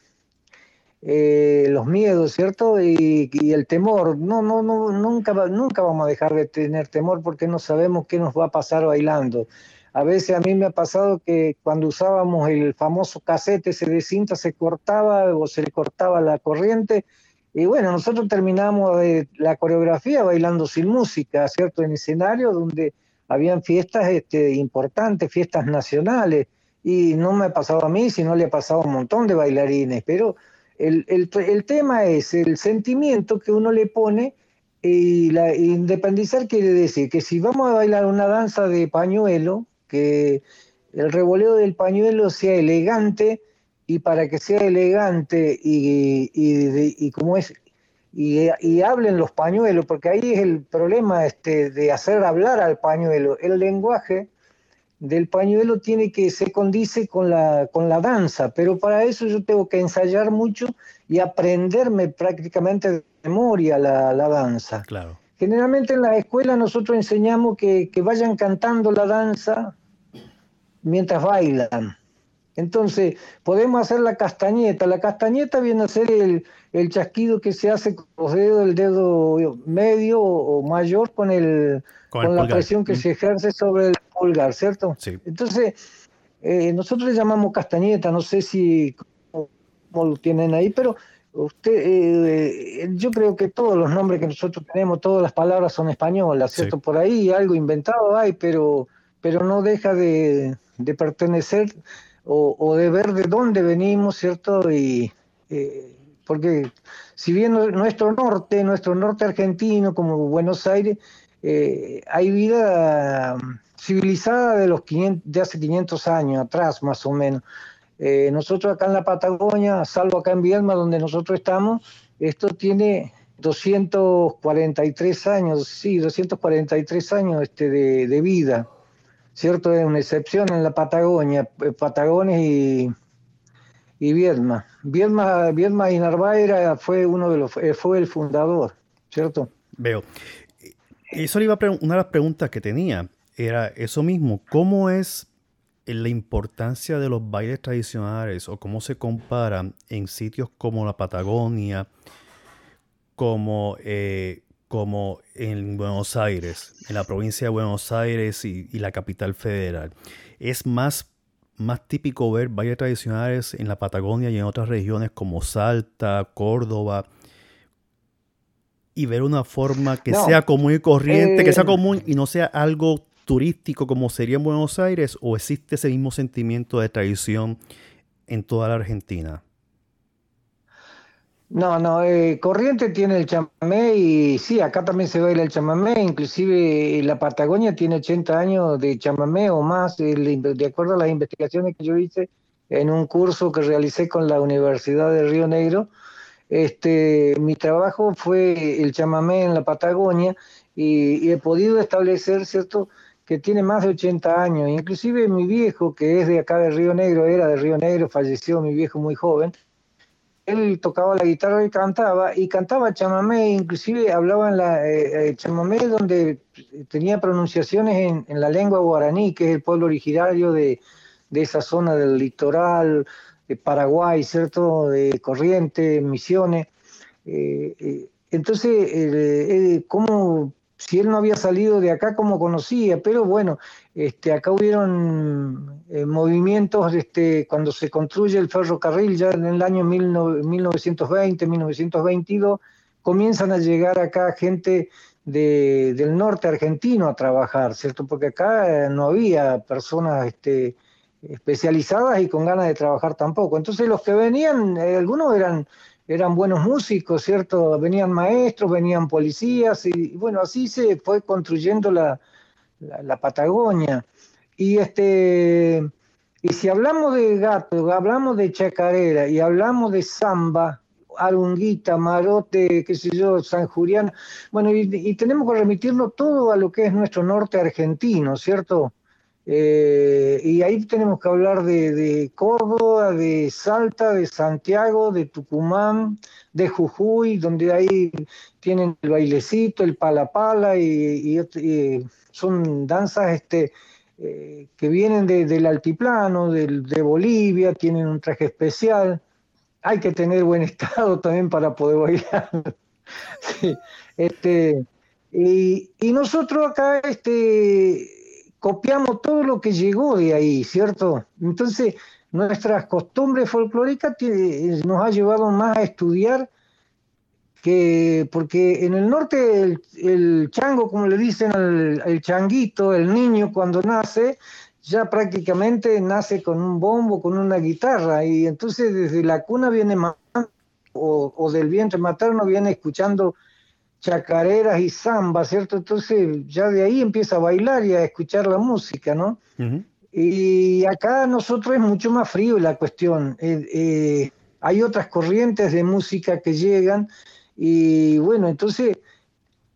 Eh, los miedos, ¿cierto? Y, el temor. No, no, no, nunca, nunca vamos a dejar de tener temor porque no sabemos qué nos va a pasar bailando. A veces a mí me ha pasado que cuando usábamos el famoso casete ese de cinta se cortaba o se le cortaba la corriente y bueno, nosotros terminamos de la coreografía bailando sin música, ¿cierto? En escenario donde habían fiestas este, importantes, fiestas nacionales y no me ha pasado a mí, sino le ha pasado a un montón de bailarines, pero el, tema es el sentimiento que uno le pone y la independizar quiere decir que si vamos a bailar una danza de pañuelo, que el revoleo del pañuelo sea elegante y para que sea elegante y, y, como es y, y, hablen los pañuelos, porque ahí es el problema este, de hacer hablar al pañuelo. El lenguaje del pañuelo tiene que se condice con la, con la danza, pero para eso yo tengo que ensayar mucho y aprenderme prácticamente de memoria la, danza. Claro. Generalmente en la escuela nosotros enseñamos que, vayan cantando la danza mientras bailan. Entonces, podemos hacer la castañeta. La castañeta viene a ser el, el chasquido que se hace con los dedos del dedo medio o, mayor con, el, con, la presión que se ejerce sobre el ¿cierto? Sí. Entonces, eh, nosotros le llamamos castañeta, no sé si cómo lo tienen ahí, pero usted, eh, yo creo que todos los nombres que nosotros tenemos, todas las palabras son españolas, ¿cierto? Por ahí algo inventado hay, pero, pero no deja de, pertenecer o, de ver de dónde venimos, ¿cierto? Y eh, porque si bien nuestro norte, nuestro norte argentino, como Buenos Aires, hay vida civilizada de, los 500, de hace 500 años atrás, más o menos. Eh, nosotros acá en la Patagonia, salvo acá en Viedma, donde nosotros estamos, esto tiene 243 años, sí, 243 años este, de, vida, ¿cierto? Es una excepción en la Patagonia, eh, Patagones y, y Viedma. Viedma, y Narváez fue uno de los, eh, fue el fundador, ¿cierto? Veo. Eso iba a una de las preguntas que tenía era eso mismo. ¿Cómo es la importancia de los bailes tradicionales o cómo se comparan en sitios como la Patagonia, como, eh, como en Buenos Aires, en la provincia de Buenos Aires y, la capital federal? ¿Es más, más típico ver bailes tradicionales en la Patagonia y en otras regiones como Salta, Córdoba, y ver una forma que sea común y corriente, que sea eh, común y no sea algo turístico como sería en Buenos Aires, o existe ese mismo sentimiento de tradición en toda la Argentina? No, no, eh, Corriente tiene el chamamé y sí, acá también se baila el chamamé, inclusive la Patagonia tiene 80 años de chamamé o más, de acuerdo a las investigaciones que yo hice en un curso que realicé con la Universidad de Río Negro. Este, mi trabajo fue el chamamé en la Patagonia y, he podido establecer, ¿cierto?, tiene más de 80 años. Inclusive mi viejo, que es de acá de Río Negro, era de Río Negro, falleció mi viejo muy joven, él tocaba la guitarra y cantaba, y cantaba chamamé, inclusive hablaba en la eh, eh, chamamé donde tenía pronunciaciones en, la lengua guaraní, que es el pueblo originario de, esa zona del litoral, de Paraguay, ¿cierto? De Corrientes, Misiones. Eh, entonces, ¿cómo si él no había salido de acá como conocía, pero bueno, este, acá hubieron eh, movimientos este, cuando se construye el ferrocarril ya en el año 1920, 1922, comienzan a llegar acá gente del norte argentino a trabajar, ¿cierto? Porque acá eh, no había personas este, especializadas y con ganas de trabajar tampoco. Entonces los que venían, eh, algunos eran eran buenos músicos, ¿cierto? Venían maestros, venían policías, y, bueno, así se fue construyendo la, la, Patagonia. Y este y si hablamos de gato, hablamos de chacarera y hablamos de samba, arunguita, marote, qué sé yo, sanjuriana, bueno, y, y tenemos que remitirnos todo a lo que es nuestro norte argentino, ¿cierto? Eh, y ahí tenemos que hablar de, Córdoba, de Salta, de Santiago, de Tucumán, de Jujuy, donde ahí tienen el bailecito, el palapala, y, y, son danzas este, eh, que vienen del altiplano, de Bolivia, tienen un traje especial. Hay que tener buen estado también para poder bailar. este, y, y nosotros acá, este, copiamos todo lo que llegó de ahí, ¿cierto? Entonces, nuestras costumbres folclóricas nos ha llevado más a estudiar que, porque en el norte el, chango, como le dicen al changuito, el niño cuando nace, ya prácticamente nace con un bombo, con una guitarra, y entonces desde la cuna viene o, o del vientre materno viene escuchando chacareras y zambas, ¿cierto? Entonces ya de ahí empieza a bailar y a escuchar la música, ¿no? Y acá nosotros es mucho más frío la cuestión. Eh, eh, hay otras corrientes de música que llegan y bueno, entonces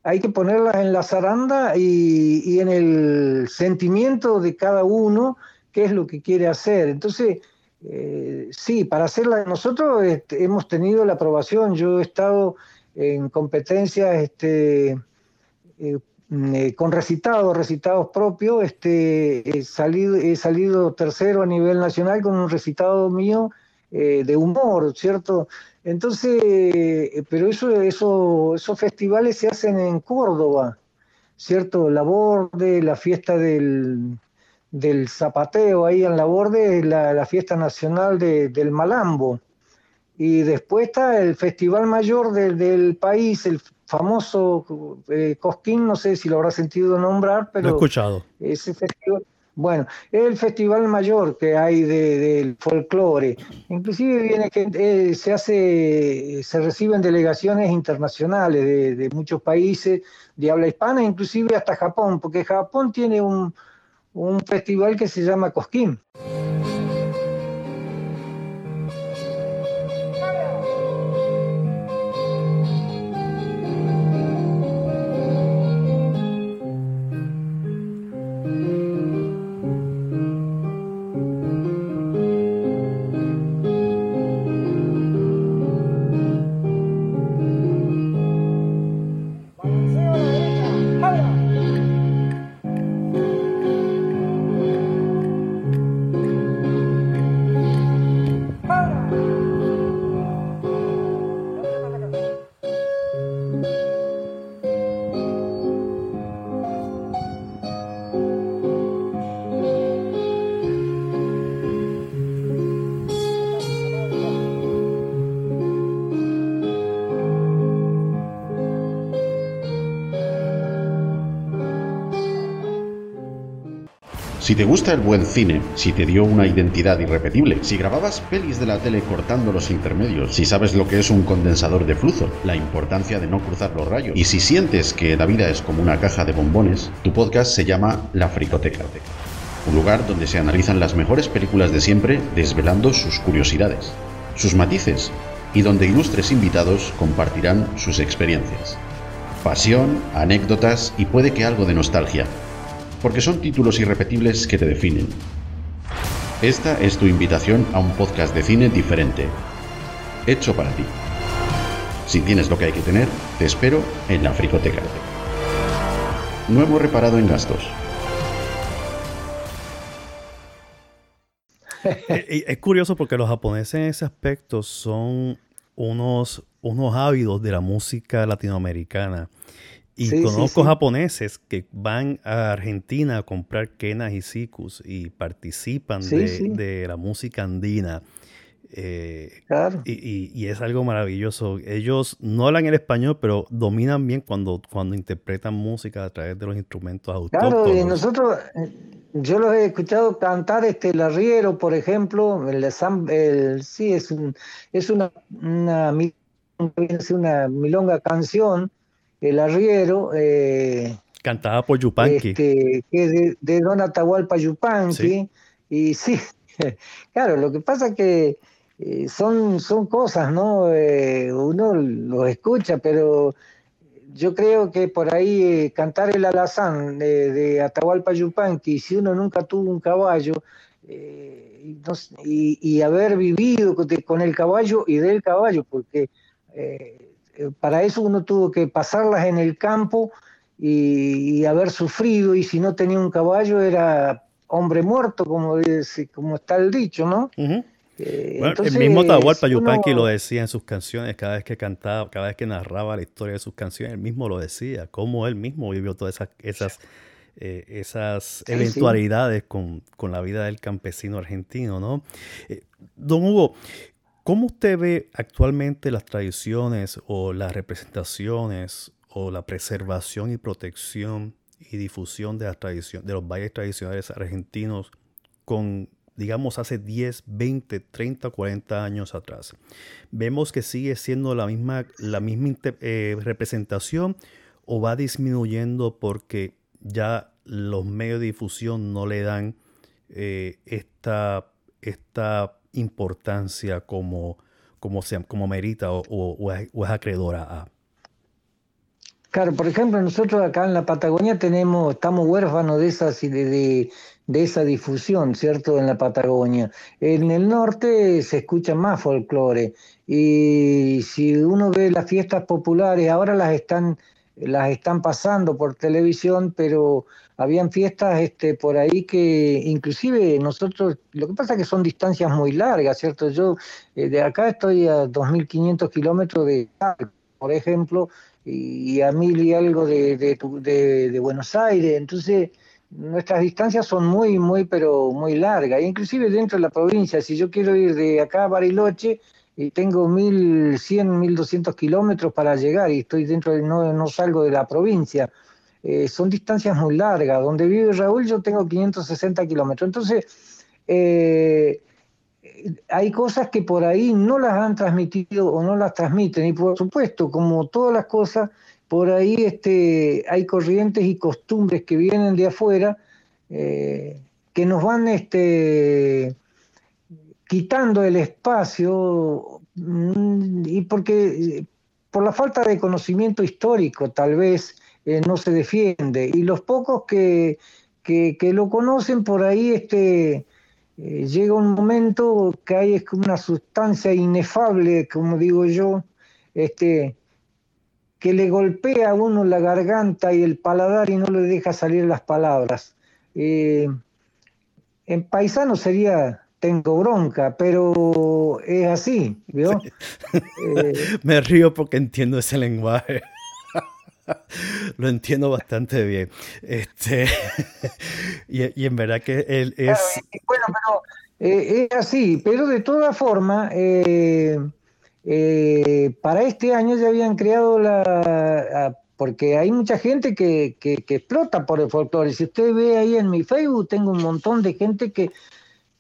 hay que ponerlas en la zaranda y, en el sentimiento de cada uno, qué es lo que quiere hacer. Entonces, eh, sí, para hacerla nosotros este, hemos tenido la aprobación, yo he estado en competencias este, eh, eh, con recitados, recitados propios. Este, he, salido, he salido tercero a nivel nacional con un recitado mío eh, de humor, ¿cierto? Entonces, pero eso, eso, esos festivales se hacen en Córdoba, ¿cierto? La Borde, la fiesta del, del zapateo ahí en la Borde, la, la fiesta nacional del Malambo. Y después está el festival mayor del país, el famoso eh, Cosquín, no sé si lo habrá sentido nombrar, pero... Lo he escuchado. Ese festival, bueno, es el festival mayor que hay del folclore. Inclusive viene que se hace, se reciben delegaciones internacionales de, de, muchos países de habla hispana, inclusive hasta Japón, porque Japón tiene un, un festival que se llama Cosquín. Si te gusta el buen cine, si te dio una identidad irrepetible, si grababas pelis de la tele cortando los intermedios, si sabes lo que es un condensador de flujo, la importancia de no cruzar los rayos, y si sientes que la vida es como una caja de bombones, tu podcast se llama La Fricoteca. Un lugar donde se analizan las mejores películas de siempre desvelando sus curiosidades, sus matices y donde ilustres invitados compartirán sus experiencias. Pasión, anécdotas y puede que algo de nostalgia porque son títulos irrepetibles que te definen. Esta es tu invitación a un podcast de cine diferente, hecho para ti. Si tienes lo que hay que tener, te espero en la Fricoteca. No hemos reparado en gastos. Es curioso porque los japoneses en ese aspecto son unos, unos ávidos de la música latinoamericana. Y conozco japoneses que van a Argentina a comprar quenas y sikus y participan de, la música andina. Eh, claro. y, es algo maravilloso. Ellos no hablan el español, pero dominan bien cuando, cuando interpretan música a través de los instrumentos autóctonos. Claro, y nosotros, yo los he escuchado cantar este el arriero, por ejemplo, el, el sí, es, un, es una, una, una milonga canción el arriero. Eh, Cantada por Yupanqui. Este, que de, de Don Atahualpa Yupanqui. Y sí, claro, lo que pasa es que eh, son, son cosas, ¿no? Eh, uno los escucha, pero yo creo que por ahí cantar el alazán de, Atahualpa Yupanqui, si uno nunca tuvo un caballo, y, haber vivido con el caballo y del caballo, porque eh, para eso uno tuvo que pasarlas en el campo y, haber sufrido, y si no tenía un caballo era hombre muerto, como, como está el dicho, ¿no? Eh, el mismo Tahualpa Yupanqui lo decía en sus canciones, cada vez que cantaba, cada vez que narraba la historia de sus canciones, él mismo lo decía, cómo él mismo vivió todas esas, esas, eh, esas eventualidades Con, con, la vida del campesino argentino, ¿no? don Hugo, ¿Cómo usted ve actualmente las tradiciones o las representaciones o la preservación y protección y difusión de, las de los bailes tradicionales argentinos con, digamos, hace 10, 20, 30, 40 años atrás? ¿Vemos que sigue siendo la misma, la misma eh, representación o va disminuyendo porque ya los medios de difusión no le dan eh, esta, esta importancia como, como, como merita o, es, acreedora a? Claro, por ejemplo, nosotros acá en la Patagonia tenemos, estamos huérfanos de esas de, de, esa difusión, ¿cierto? En la Patagonia. En el norte se escucha más folclore y si uno ve las fiestas populares, ahora las están, las están pasando por televisión, pero habían fiestas este, por ahí que inclusive nosotros, lo que pasa es que son distancias muy largas, ¿cierto? Yo eh, de acá estoy a 2.500 kilómetros de por ejemplo, y a mil y algo de, de, Buenos Aires, entonces nuestras distancias son muy, muy, pero muy largas, inclusive dentro de la provincia, si yo quiero ir de acá a Bariloche, y tengo 1100, 1200 kilómetros para llegar y estoy dentro de, no, no salgo de la provincia. Eh, son distancias muy largas. Donde vive Raúl yo tengo 560 kilómetros. Entonces, eh, hay cosas que por ahí no las han transmitido o no las transmiten. Y por supuesto, como todas las cosas, por ahí este, hay corrientes y costumbres que vienen de afuera eh, que nos van este, quitando el espacio mm, y porque por la falta de conocimiento histórico tal vez eh, no se defiende. Y los pocos que, que, lo conocen por ahí, este, eh, llega un momento que hay una sustancia inefable, como digo yo, este, que le golpea a uno la garganta y el paladar y no le deja salir las palabras. Eh, en paisano sería tengo bronca, pero es así, Me río porque entiendo ese lenguaje. Lo entiendo bastante bien. Este, y, en verdad que él es... bueno, pero eh, es así, pero de todas formas, eh, eh, para este año ya habían creado la, porque hay mucha gente que, que, explota por el folclore. Si usted ve ahí en mi Facebook, tengo un montón de gente que,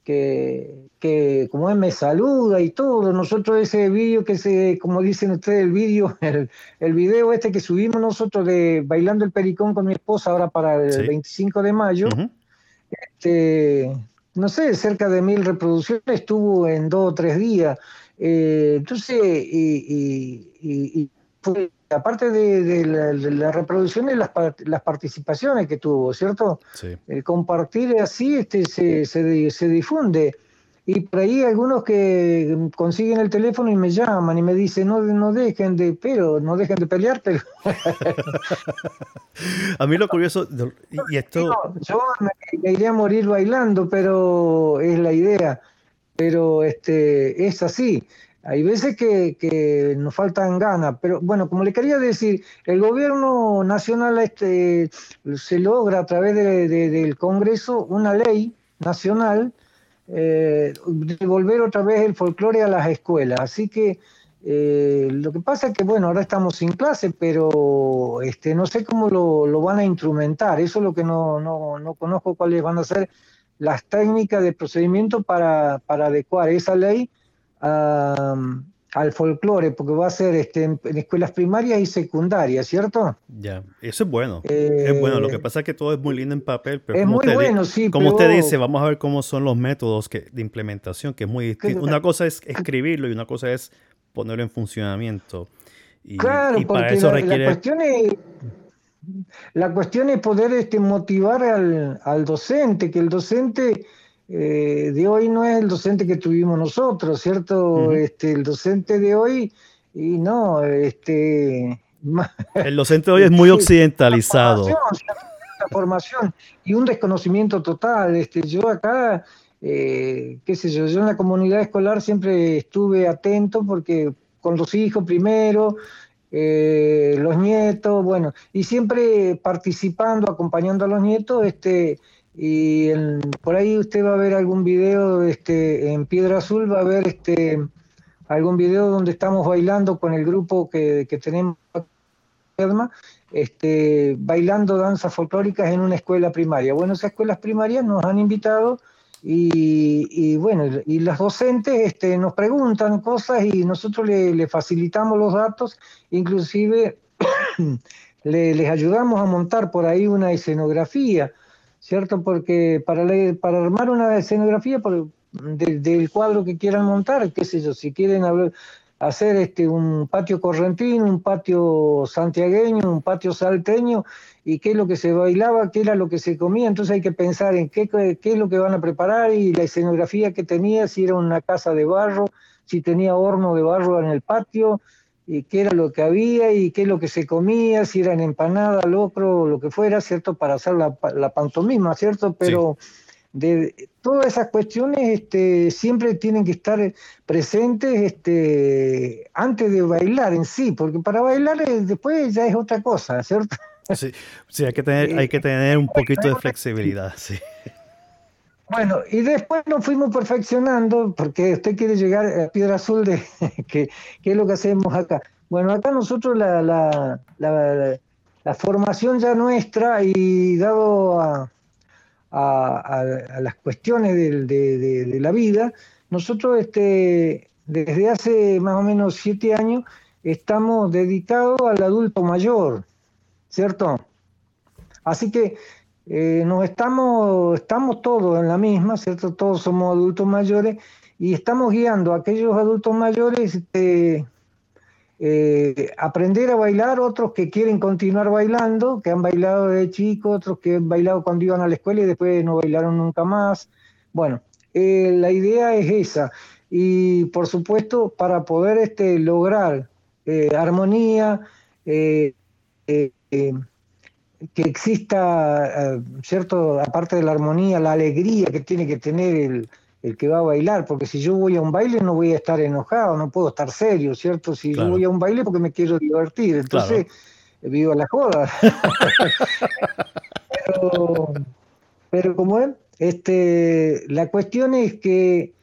que, que como él me saluda y todo. Nosotros ese vídeo que se, como dicen ustedes, el vídeo, el, el, video este que subimos nosotros de Bailando el Pericón con mi esposa ahora para el 25 de mayo, este, no sé, cerca de mil reproducciones, estuvo en dos o tres días. Eh, entonces, y, y, fue, aparte de, la, reproducción y las, las, participaciones que tuvo, ¿cierto? El compartir así este, se, se, se difunde. Y por ahí algunos que consiguen el teléfono y me llaman y me dicen, no, no dejen de, pero no dejen de pelear, pero... a mí lo curioso, y esto... yo me, iría a morir bailando, pero es la idea. Pero este es así. Hay veces que, que nos faltan ganas, pero bueno, como le quería decir, el gobierno nacional este, se logra a través del Congreso una ley nacional eh, devolver otra vez el folclore a las escuelas. Así que eh, lo que pasa es que, bueno, ahora estamos sin clase, pero este, no sé cómo lo, van a instrumentar. Eso es lo que no, no, no, conozco cuáles van a ser las técnicas de procedimiento para, para adecuar esa ley a al folclore, porque va a ser este, en, escuelas primarias y secundarias, ¿cierto? Ya, eso es bueno. es bueno, lo que eh, pasa es que todo es muy lindo en papel, pero es como, muy usted, bueno, sí, como usted dice, vamos a ver cómo son los métodos que, de implementación, que es muy distinto. Una cosa es escribirlo y una cosa es ponerlo en funcionamiento. Y, claro, para eso requiere... La cuestión es, la cuestión es poder este, motivar al, al docente, que el docente eh, de hoy no es el docente que tuvimos nosotros, ¿cierto? este, el docente de hoy, y no, este... El docente de hoy es muy occidentalizado. La formación, y un desconocimiento total. Este, yo acá, eh, qué sé yo, yo en la comunidad escolar siempre estuve atento porque con los hijos primero, eh, los nietos, bueno, y siempre participando, acompañando a los nietos, este, y por ahí usted va a ver algún video este, en Piedra Azul, va a ver este, algún video donde estamos bailando con el grupo que, que tenemos este, bailando danzas folclóricas en una escuela primaria. Bueno, esas escuelas primarias nos han invitado y, bueno, y las docentes este, nos preguntan cosas y nosotros le, facilitamos los datos, inclusive les ayudamos a montar por ahí una escenografía ¿cierto? Porque para, para armar una escenografía del cuadro que quieran montar, qué sé yo, si quieren hacer este un patio correntino, un patio santiagueño, un patio salteño, y qué es lo que se bailaba, qué era lo que se comía, entonces hay que pensar en qué, qué es lo que van a preparar y la escenografía que tenía, si era una casa de barro, si tenía horno de barro en el patio, y qué era lo que había y qué es lo que se comía, si eran empanadas, locro, lo que fuera, ¿cierto? Para hacer la, la pantomima, ¿cierto? Pero de todas esas cuestiones este, siempre tienen que estar presentes este, antes de bailar en sí, porque para bailar eh, después ya es otra cosa, ¿cierto? Sí, sí hay, que tener, hay que tener un poquito de flexibilidad, sí. Bueno, y después nos fuimos perfeccionando, porque usted quiere llegar a Piedra Azul, de que, es lo que hacemos acá. Bueno, acá nosotros la, la, la, formación ya nuestra y dado a, a, las cuestiones de, de, la vida, nosotros este, desde hace más o menos siete años estamos dedicados al adulto mayor, ¿cierto? Así que eh, nos estamos, estamos todos en la misma, ¿cierto? Todos somos adultos mayores y estamos guiando a aquellos adultos mayores este, eh, aprender a bailar, otros que quieren continuar bailando, que han bailado de chico, otros que han bailado cuando iban a la escuela y después no bailaron nunca más. Bueno, eh, la idea es esa. Y por supuesto, para poder este, lograr armonía, que exista, eh, ¿cierto? Aparte de la armonía, la alegría que tiene que tener el, el, que va a bailar, porque si yo voy a un baile no voy a estar enojado, no puedo estar serio, ¿cierto? Si yo voy a un baile porque me quiero divertir, entonces vivo la joda. pero, pero como es, este, la cuestión es que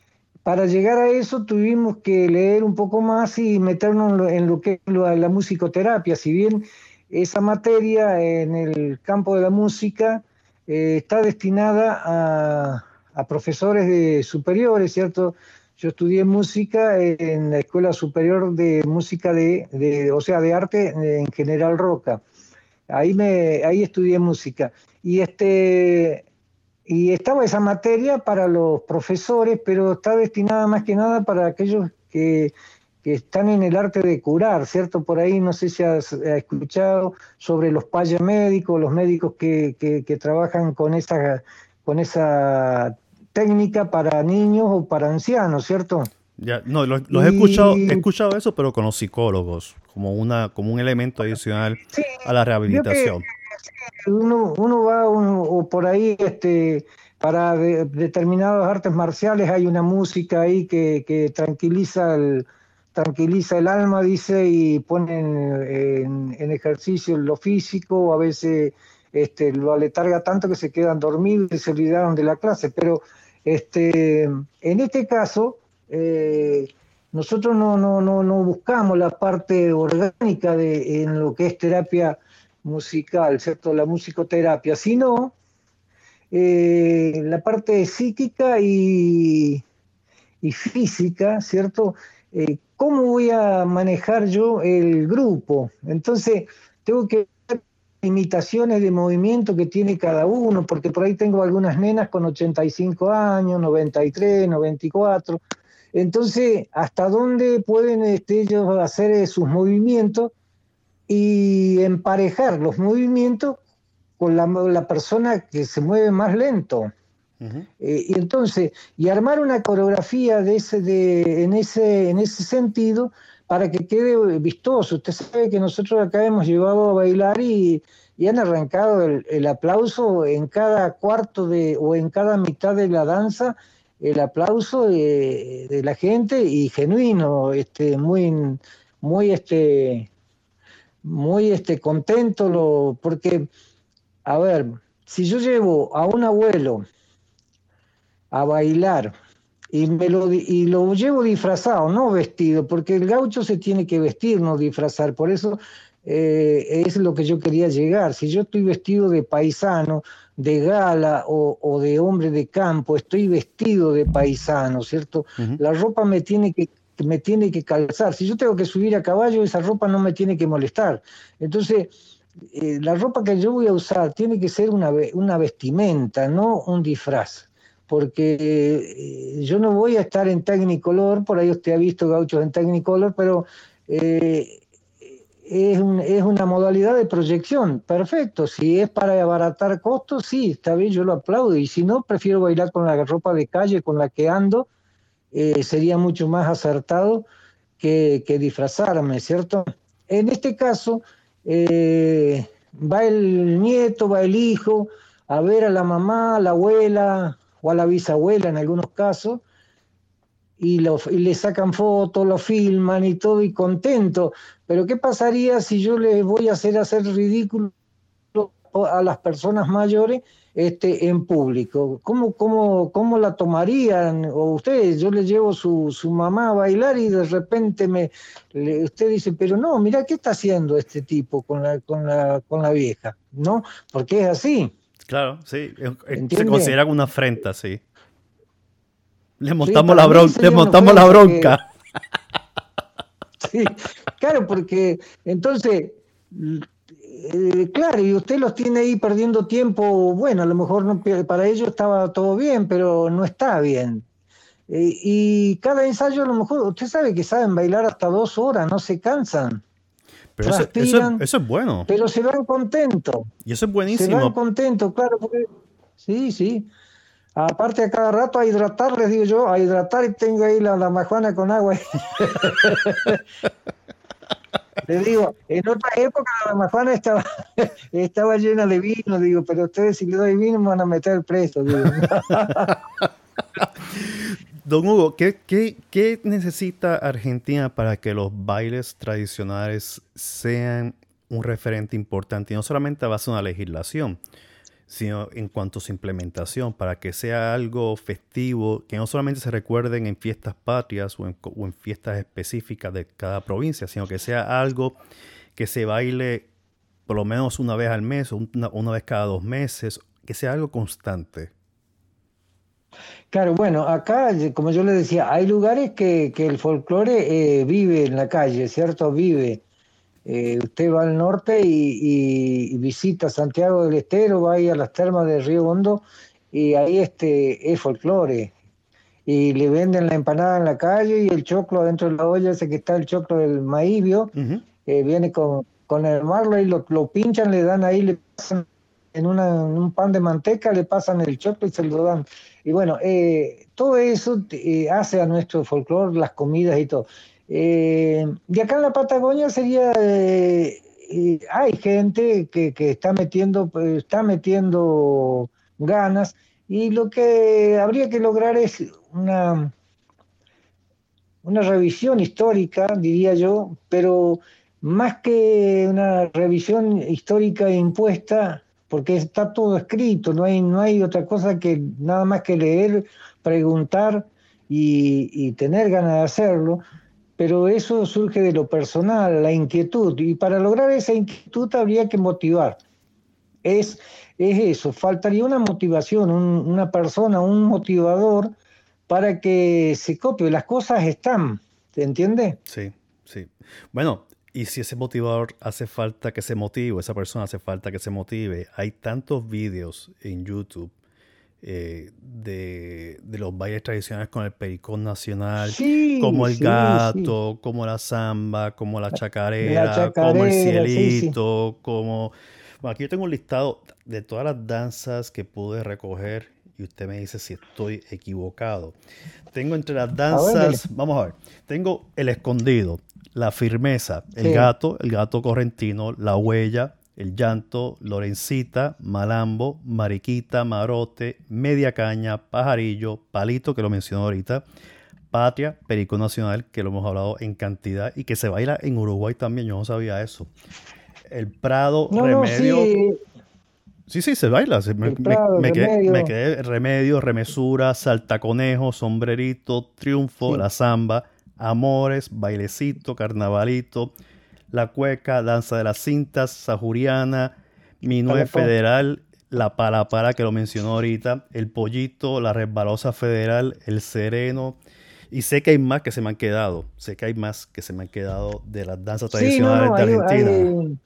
para llegar a eso tuvimos que leer un poco más y meternos en lo, que es la musicoterapia, si bien esa materia en el campo de la música eh, está destinada a, profesores de superiores, ¿cierto? Yo estudié música en la Escuela Superior de Música de, de o sea, de arte en General Roca. Ahí, me, ahí estudié música. Y, este, y estaba esa materia para los profesores, pero está destinada más que nada para aquellos que que están en el arte de curar, ¿cierto? Por ahí no sé si has, escuchado sobre los payas médicos, los médicos que, que, trabajan con esa, con esa técnica para niños o para ancianos, ¿cierto? Ya, no, los, he escuchado, he escuchado eso, pero con los psicólogos, como una, como un elemento adicional a la rehabilitación. uno, uno va o por ahí, este, para determinadas artes marciales hay una música ahí que, que tranquiliza el, tranquiliza el alma, dice, y pone en, ejercicio lo físico, a veces este, lo aletarga tanto que se quedan dormidos y se olvidaron de la clase. Pero este, en este caso, eh, nosotros no, no, no, no, buscamos la parte orgánica de, en lo que es terapia musical, ¿cierto? La musicoterapia, sino eh, la parte psíquica y, y física, ¿cierto? Eh, ¿cómo voy a manejar yo el grupo? Entonces, tengo que ver limitaciones de movimiento que tiene cada uno, porque por ahí tengo algunas nenas con 85 años, 93, 94. Entonces, ¿hasta dónde pueden este, ellos hacer eh, sus movimientos y emparejar los movimientos con la, la persona que se mueve más lento? Eh, y entonces, y armar una coreografía de ese, de, en, ese, en ese sentido para que quede vistoso. Usted sabe que nosotros acá hemos llevado a bailar y, y han arrancado el, aplauso en cada cuarto de, o en cada mitad de la danza, el aplauso de, la gente y genuino, este, muy, muy, este, muy este, contento, porque, a ver, si yo llevo a un abuelo a bailar. Y, me lo, y lo llevo disfrazado, no vestido, porque el gaucho se tiene que vestir, no disfrazar. Por eso eh, es lo que yo quería llegar. Si yo estoy vestido de paisano, de gala o, de hombre de campo, estoy vestido de paisano, ¿cierto? La ropa me tiene que me tiene que calzar. Si yo tengo que subir a caballo, esa ropa no me tiene que molestar. Entonces, eh, la ropa que yo voy a usar tiene que ser una, una vestimenta, no un disfraz porque eh, yo no voy a estar en Technicolor, por ahí usted ha visto gauchos en Technicolor, pero eh, es, una modalidad de proyección, perfecto, si es para abaratar costos, sí, está bien, yo lo aplaudo, y si no, prefiero bailar con la ropa de calle con la que ando, eh, sería mucho más acertado que, disfrazarme, ¿cierto? En este caso, va el nieto, va el hijo, a ver a la mamá, a la abuela, o a la bisabuela en algunos casos, y, le sacan fotos, lo filman y todo, y contento. Pero ¿qué pasaría si yo les voy a hacer hacer ridículo a las personas mayores este, en público? ¿Cómo, cómo, cómo la tomarían? O ustedes, yo les llevo su, su mamá a bailar y de repente me, usted dice, pero no, mira, ¿qué está haciendo este tipo con la, con la, con la vieja? ¿No? Porque es así. Claro, sí. Se considera una afrenta, sí. Le montamos la bronca. Le montamos la bronca. Sí, claro, porque entonces, eh, claro, y usted los tiene ahí perdiendo tiempo, bueno, a lo mejor no, para ellos estaba todo bien, pero no está bien. Eh, y cada ensayo a lo mejor, usted sabe que saben bailar hasta dos horas, no se cansan. Pero eso, es bueno. Pero se van contentos. Y eso es buenísimo. Se van contentos, claro, porque sí, sí. Aparte a cada rato a hidratar, les digo yo, a hidratar y tengo ahí la, la majuana con agua. Les digo, en otra época la majuana estaba, estaba llena de vino, digo, pero ustedes si le doy vino me van a meter preso. Digo. Don Hugo, ¿qué, necesita Argentina para que los bailes tradicionales sean un referente importante? Y no solamente a base de una legislación, sino en cuanto a su implementación, para que sea algo festivo, que no solamente se recuerden en fiestas patrias o en, fiestas específicas de cada provincia, sino que sea algo que se baile por lo menos una vez al mes o una, vez cada dos meses, que sea algo constante. Claro, bueno, acá, como yo le decía, hay lugares que, el folclore eh, vive en la calle, ¿cierto? Vive. Eh, usted va al norte y, visita Santiago del Estero, va ahí a las termas de Río Hondo y ahí este es folclore. Y le venden la empanada en la calle y el choclo adentro de la olla, ese que está el choclo del maíz, eh, viene con, con el marlo y lo, lo, pinchan, le dan ahí, le pasan en, un pan de manteca, le pasan el choclo y se lo dan. Y bueno, eh, todo eso hace a nuestro folclore, las comidas y todo. Eh, y acá en la Patagonia sería, eh, hay gente que, está metiendo, está metiendo ganas y lo que habría que lograr es una, una revisión histórica, diría yo, pero más que una revisión histórica impuesta, porque está todo escrito, no hay, no hay otra cosa que nada más que leer, preguntar y, tener ganas de hacerlo pero eso surge de lo personal, la inquietud, y para lograr esa inquietud habría que motivar. Es, es eso, faltaría una motivación, una persona, un motivador para que se copie. Las cosas están, ¿te entiende? Sí, sí. Bueno, y si ese motivador hace falta que se motive, esa persona hace falta que se motive, hay tantos vídeos en YouTube eh, de, los bailes tradicionales con el pericón nacional, como el gato, como la samba, como la chacarera, como el cielito, como... Bueno, aquí yo tengo un listado de todas las danzas que pude recoger y usted me dice si estoy equivocado. Tengo entre las danzas, vamos a ver, tengo el escondido, la firmeza, el gato, el gato correntino, la huella, el Llanto, Lorencita, Malambo, Mariquita, Marote, Media Caña, Pajarillo, Palito, que lo mencionó ahorita, Patria, Perico Nacional, que lo hemos hablado en cantidad y que se baila en Uruguay también, yo no sabía eso. El Prado, Remedio. sí. sí. se baila. Me, quedé, Remedio, Remesura, Saltaconejo, Sombrerito, Triunfo, La Zamba, Amores, Bailecito, Carnavalito, la cueca, danza de las cintas, sajuriana, minué federal, la palapara que lo mencionó ahorita, el pollito, la resbalosa federal, el sereno. Y sé que hay más que se me han quedado. Sé que hay más que se me han quedado de las danzas tradicionales de Argentina.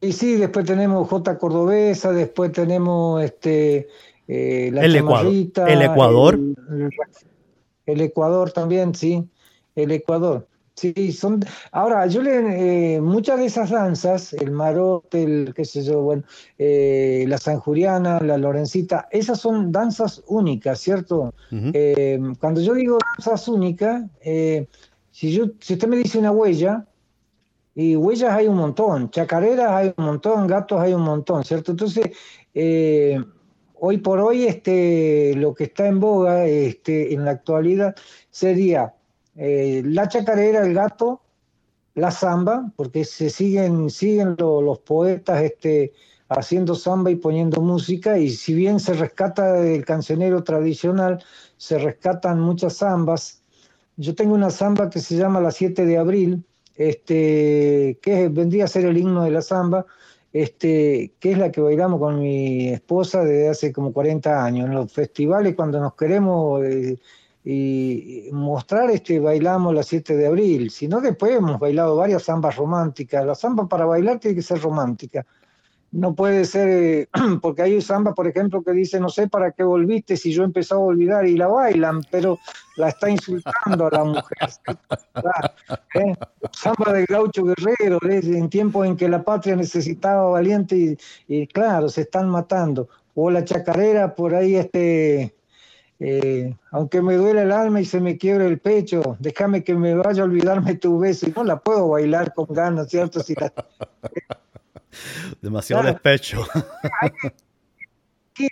y sí, después tenemos J Cordobesa, después tenemos este eh, la el Ecuador. El Ecuador. el Ecuador también, sí. El Ecuador. Sí, son. Ahora, yo le. Eh, muchas de esas danzas, el marote, el qué sé yo, bueno, eh, la sanjuriana, la lorencita, esas son danzas únicas, ¿cierto? Eh, cuando yo digo danzas únicas, si, yo, si usted me dice una huella, y huellas hay un montón, chacareras hay un montón, gatos hay un montón, ¿cierto? Entonces, hoy por hoy, este, lo que está en boga este, en la actualidad sería eh, la chacarera, el gato, la samba, porque se siguen, siguen los poetas este, haciendo samba y poniendo música, y si bien se rescata del cancionero tradicional, se rescatan muchas zambas. Yo tengo una samba que se llama La 7 de abril, este, que vendría a ser el himno de la samba, este, que es la que bailamos con mi esposa desde hace como 40 años. En los festivales, cuando nos queremos eh, y mostrar este bailamos la 7 de abril, sino después hemos bailado varias zambas románticas. La samba para bailar tiene que ser romántica. No puede ser, eh, porque hay zambas, por ejemplo, que dice, no sé para qué volviste si yo empecé a olvidar y la bailan, pero la está insultando a la mujer. ¿eh? Samba del gaucho guerrero, ¿eh? en tiempos en que la patria necesitaba valiente y, y, claro, se están matando. O la chacarera, por ahí este eh, aunque me duele el alma y se me quiebre el pecho, déjame que me vaya a olvidarme tu beso y no la puedo bailar con ganas, ¿cierto? Si Demasiado despecho.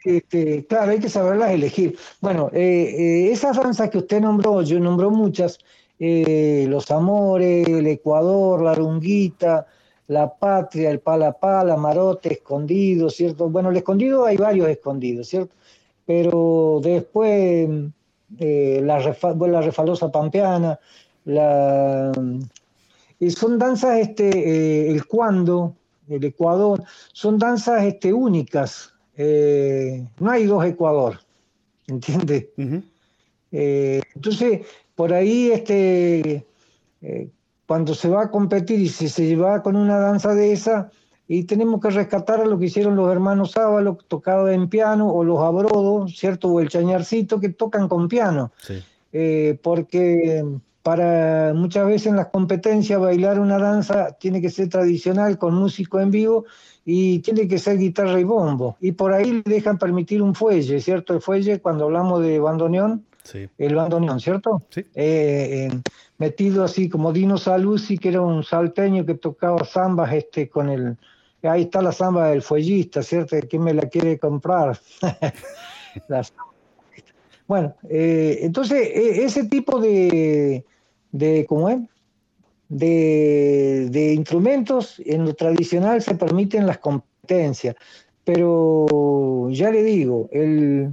Este, claro, hay que saberlas elegir. Bueno, eh, eh, esas danzas que usted nombró, yo nombró muchas, los amores, el Ecuador, la runguita, la patria, el pala pala, marote, escondido, ¿cierto? Bueno, el escondido hay varios escondidos, ¿cierto? Pero después eh, la, la, refalosa pampeana, la, y son danzas, este, eh, el cuando, el Ecuador, son danzas este, únicas. Eh, no hay dos Ecuador, ¿entiendes? Entonces, por ahí, este, cuando se va a competir y si se lleva con una danza de esa, y tenemos que rescatar lo que hicieron los hermanos Ábalos, tocados en piano, o los Abrodos, ¿cierto? O el Chañarcito, que tocan con piano. porque para muchas veces en las competencias bailar una danza tiene que ser tradicional con músico en vivo y tiene que ser guitarra y bombo. Y por ahí le dejan permitir un fuelle, ¿cierto? El fuelle, cuando hablamos de bandoneón, el bandoneón, ¿cierto? Sí. Eh, metido así como Dino Saluzzi, que era un salteño que tocaba zambas este, con el... Ahí está la zamba del fuellista, ¿cierto? ¿Quién me la quiere comprar? bueno, eh, entonces e, ese tipo de de, ¿cómo es? De, instrumentos en lo tradicional se permiten las competencias, pero ya le digo, el,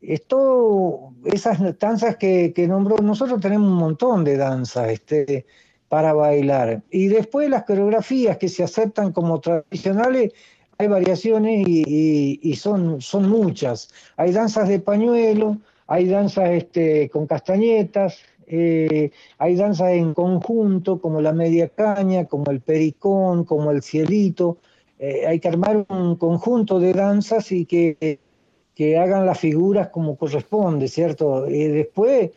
esto, esas danzas que, que nombró, nosotros tenemos un montón de danzas este, para bailar. Y después las coreografías que se aceptan como tradicionales, hay variaciones y, son, son muchas. Hay danzas de pañuelo, hay danzas este, con castañetas, eh, hay danzas en conjunto, como la media caña, como el pericón, como el cielito. Eh, hay que armar un conjunto de danzas y que, que hagan las figuras como corresponde, ¿cierto? Y después,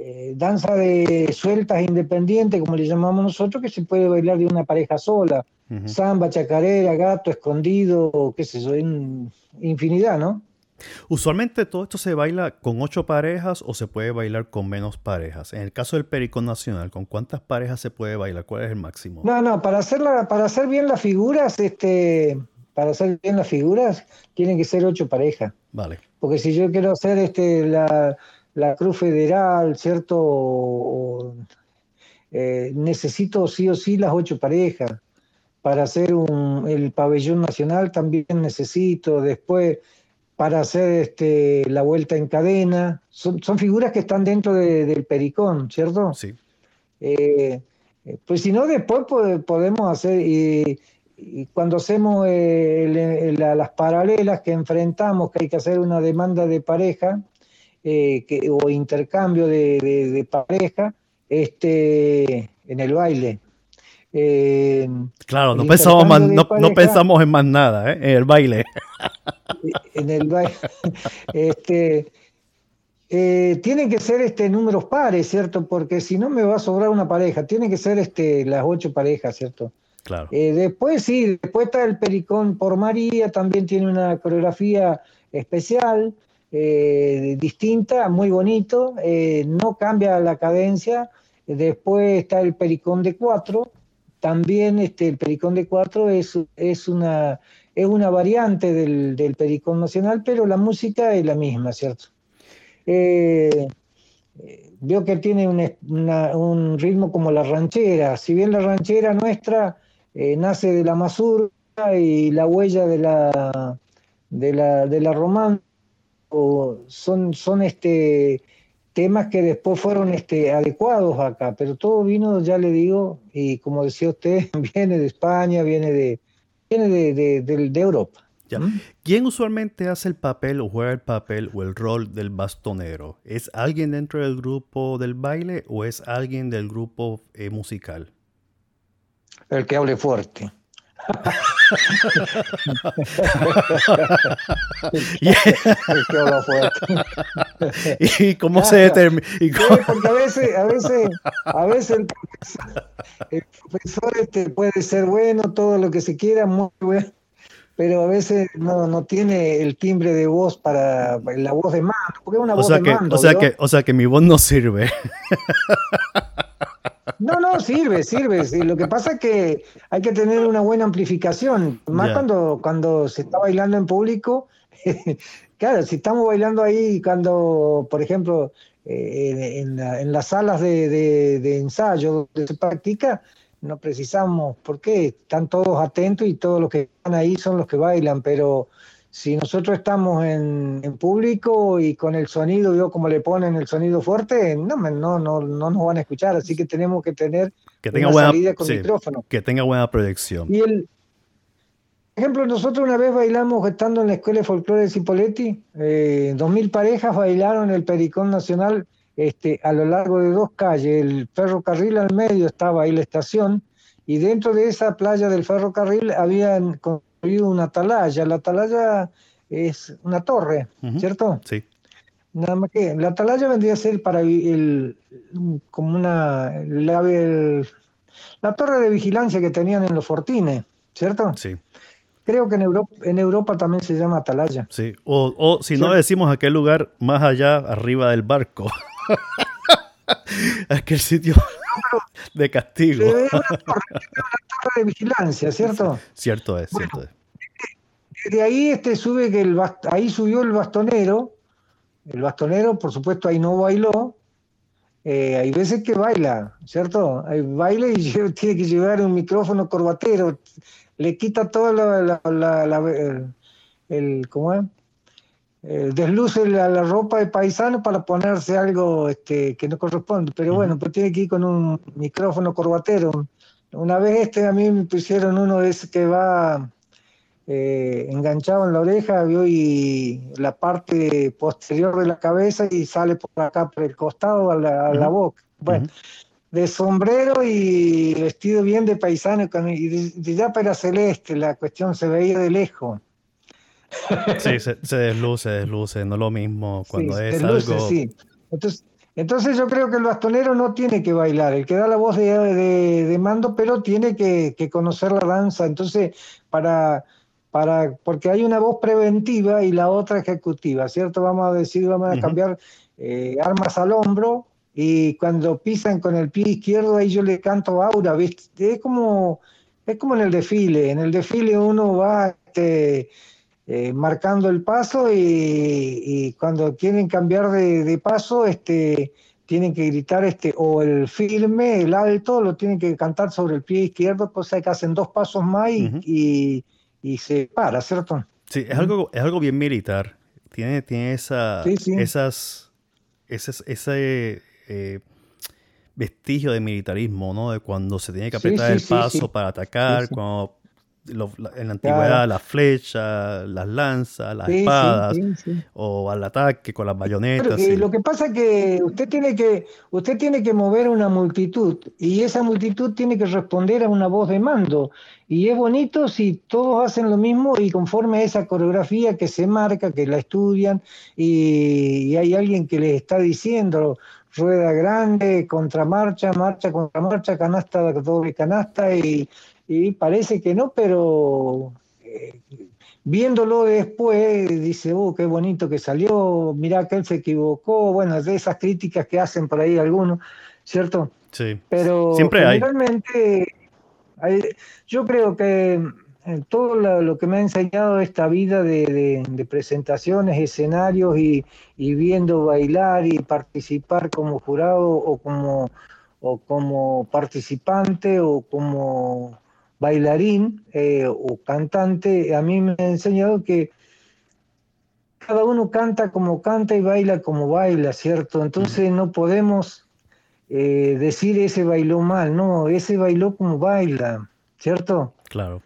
eh, danza de sueltas independientes, como le llamamos nosotros, que se puede bailar de una pareja sola. Samba, chacarera, gato, escondido, qué sé yo, infinidad, ¿no? Usualmente todo esto se baila con ocho parejas o se puede bailar con menos parejas. En el caso del Pericón Nacional, ¿con cuántas parejas se puede bailar? ¿Cuál es el máximo? No, no, para hacer, para hacer bien las figuras, este, para hacer bien las figuras, tienen que ser ocho parejas. Vale. Porque si yo quiero hacer este, la, Cruz Federal, ¿cierto? Eh, necesito sí o sí las ocho parejas. Para hacer un, el pabellón nacional también necesito. Después para hacer este, la vuelta en cadena. Son, figuras que están dentro del pericón, ¿cierto? Sí. Eh, pues si no, después podemos hacer, y, cuando hacemos eh, las paralelas que enfrentamos, que hay que hacer una demanda de pareja eh, o intercambio de, pareja este, en el baile. claro, no pensamos, no, pensamos en más nada, en el baile. en el baile. Este, eh, tienen que ser este, números pares, ¿cierto? Porque si no me va a sobrar una pareja, tienen que ser este, las ocho parejas, ¿cierto? Claro. Eh, después sí, después está el Pericón por María, también tiene una coreografía especial, eh, distinta, muy bonito, no cambia la cadencia. Después está el Pericón de cuatro, también este, el Pericón de cuatro es, es una es una variante del, del pericón nacional, pero la música es la misma, ¿cierto? Eh, veo que tiene un ritmo como la ranchera, si bien la ranchera nuestra eh, nace de la mazurca y la huella de la, de la, de la román, son, son este, temas que después fueron este, adecuados acá, pero todo vino, ya le digo, y como decía usted, viene de España, viene de, viene de, de, Europa. ¿Mm? ¿Quién usualmente hace el papel o juega el papel o el rol del bastonero? ¿Es alguien dentro del grupo del baile o es alguien del grupo eh, musical? El que hable fuerte. ¿Y cómo se determina? Porque a veces, a veces, a veces el profesor, este puede ser bueno, todo lo que se quiera, muy bueno, pero a veces no, no tiene el timbre de voz para la voz de mando, porque es una voz de mando. O sea, que, o sea que mi voz no sirve. No, no, sirve, sirve. Lo que pasa es que hay que tener una buena amplificación, más cuando, cuando se está bailando en público. claro, si estamos bailando ahí cuando, por ejemplo, eh, en, las salas de, ensayo donde se practica, no precisamos, porque están todos atentos y todos los que están ahí son los que bailan, pero si nosotros estamos en, público y con el sonido, yo como le ponen el sonido fuerte, no, no, no, no nos van a escuchar, así que tenemos que tener que tenga buena, salida con micrófono. Que tenga buena proyección. Y el, ejemplo, nosotros una vez bailamos estando en la Escuela de Folclore de Cipoletti, eh, dos mil parejas bailaron el Pericón Nacional este, a lo largo de dos calles, el ferrocarril al medio estaba ahí la estación, y dentro de esa playa del ferrocarril habían una atalaya. La atalaya es una torre, ¿cierto? Sí. Nada más que la atalaya vendría a ser para el, como una la, la torre de vigilancia que tenían en los fortines, ¿cierto? Sí. Creo que en Europa, en Europa también se llama atalaya. Sí, o, o si no decimos aquel lugar más allá, arriba del barco. aquel sitio de castigo. una torre, de vigilancia, ¿cierto? Cierto es, cierto es. De ahí este sube que el ahí subió el bastonero. El bastonero, por supuesto, ahí no bailó. Eh, hay veces que baila, ¿cierto? Hay baila y tiene que llevar un micrófono corbatero. Le quita toda la, el, ¿cómo es? Eh, desluce la, ropa de paisano para ponerse algo este, que no corresponde. Pero bueno, pues tiene que ir con un micrófono corbatero. Una vez este a mí me pusieron uno de ese que va eh, enganchado en la oreja y la parte posterior de la cabeza y sale por acá, por el costado, a la, boca. Bueno, de sombrero y vestido bien de paisano y de, ya para celeste, la cuestión se veía de lejos. Sí, se, desluce, desluce, no lo mismo cuando es algo... Sí. Entonces, entonces yo creo que el bastonero no tiene que bailar, el que da la voz de, mando, pero tiene que, conocer la danza. Entonces, para, para, porque hay una voz preventiva y la otra ejecutiva, ¿cierto? Vamos a decir, vamos a cambiar eh, armas al hombro y cuando pisan con el pie izquierdo, ahí yo le canto aura, ¿viste? Es como, es como en el desfile, en el desfile uno va... Este, eh, marcando el paso y, cuando quieren cambiar de, paso, este, tienen que gritar este, o el firme, el alto, lo tienen que cantar sobre el pie izquierdo, cosa que hacen dos pasos más y, se para, ¿cierto? Sí, es algo, es algo bien militar. Tiene, tiene esa, esas, esas, ese eh, vestigio de militarismo, ¿no? De cuando se tiene que apretar el paso para atacar, cuando en la antigüedad las flechas, las lanzas, las espadas, o al ataque con las bayonetas. Lo que pasa es que usted tiene que usted tiene que mover una multitud y esa multitud tiene que responder a una voz de mando. Y es bonito si todos hacen lo mismo y conforme a esa coreografía que se marca, que la estudian y, y hay alguien que les está diciendo rueda grande, contramarcha, marcha, contramarcha, canasta, doble canasta y y parece que no, pero eh, viéndolo después dice, oh, qué bonito que salió, mirá que él se equivocó, bueno, de esas críticas que hacen por ahí algunos, ¿cierto? Sí. Pero siempre hay. yo creo que en todo lo, que me ha enseñado esta vida de, presentaciones, escenarios y, y, viendo bailar y participar como jurado o como, o como participante o como bailarín eh, o cantante, a mí me ha enseñado que cada uno canta como canta y baila como baila, ¿cierto? Entonces no podemos eh, decir ese bailó mal, no, ese bailó como baila, ¿cierto? Claro.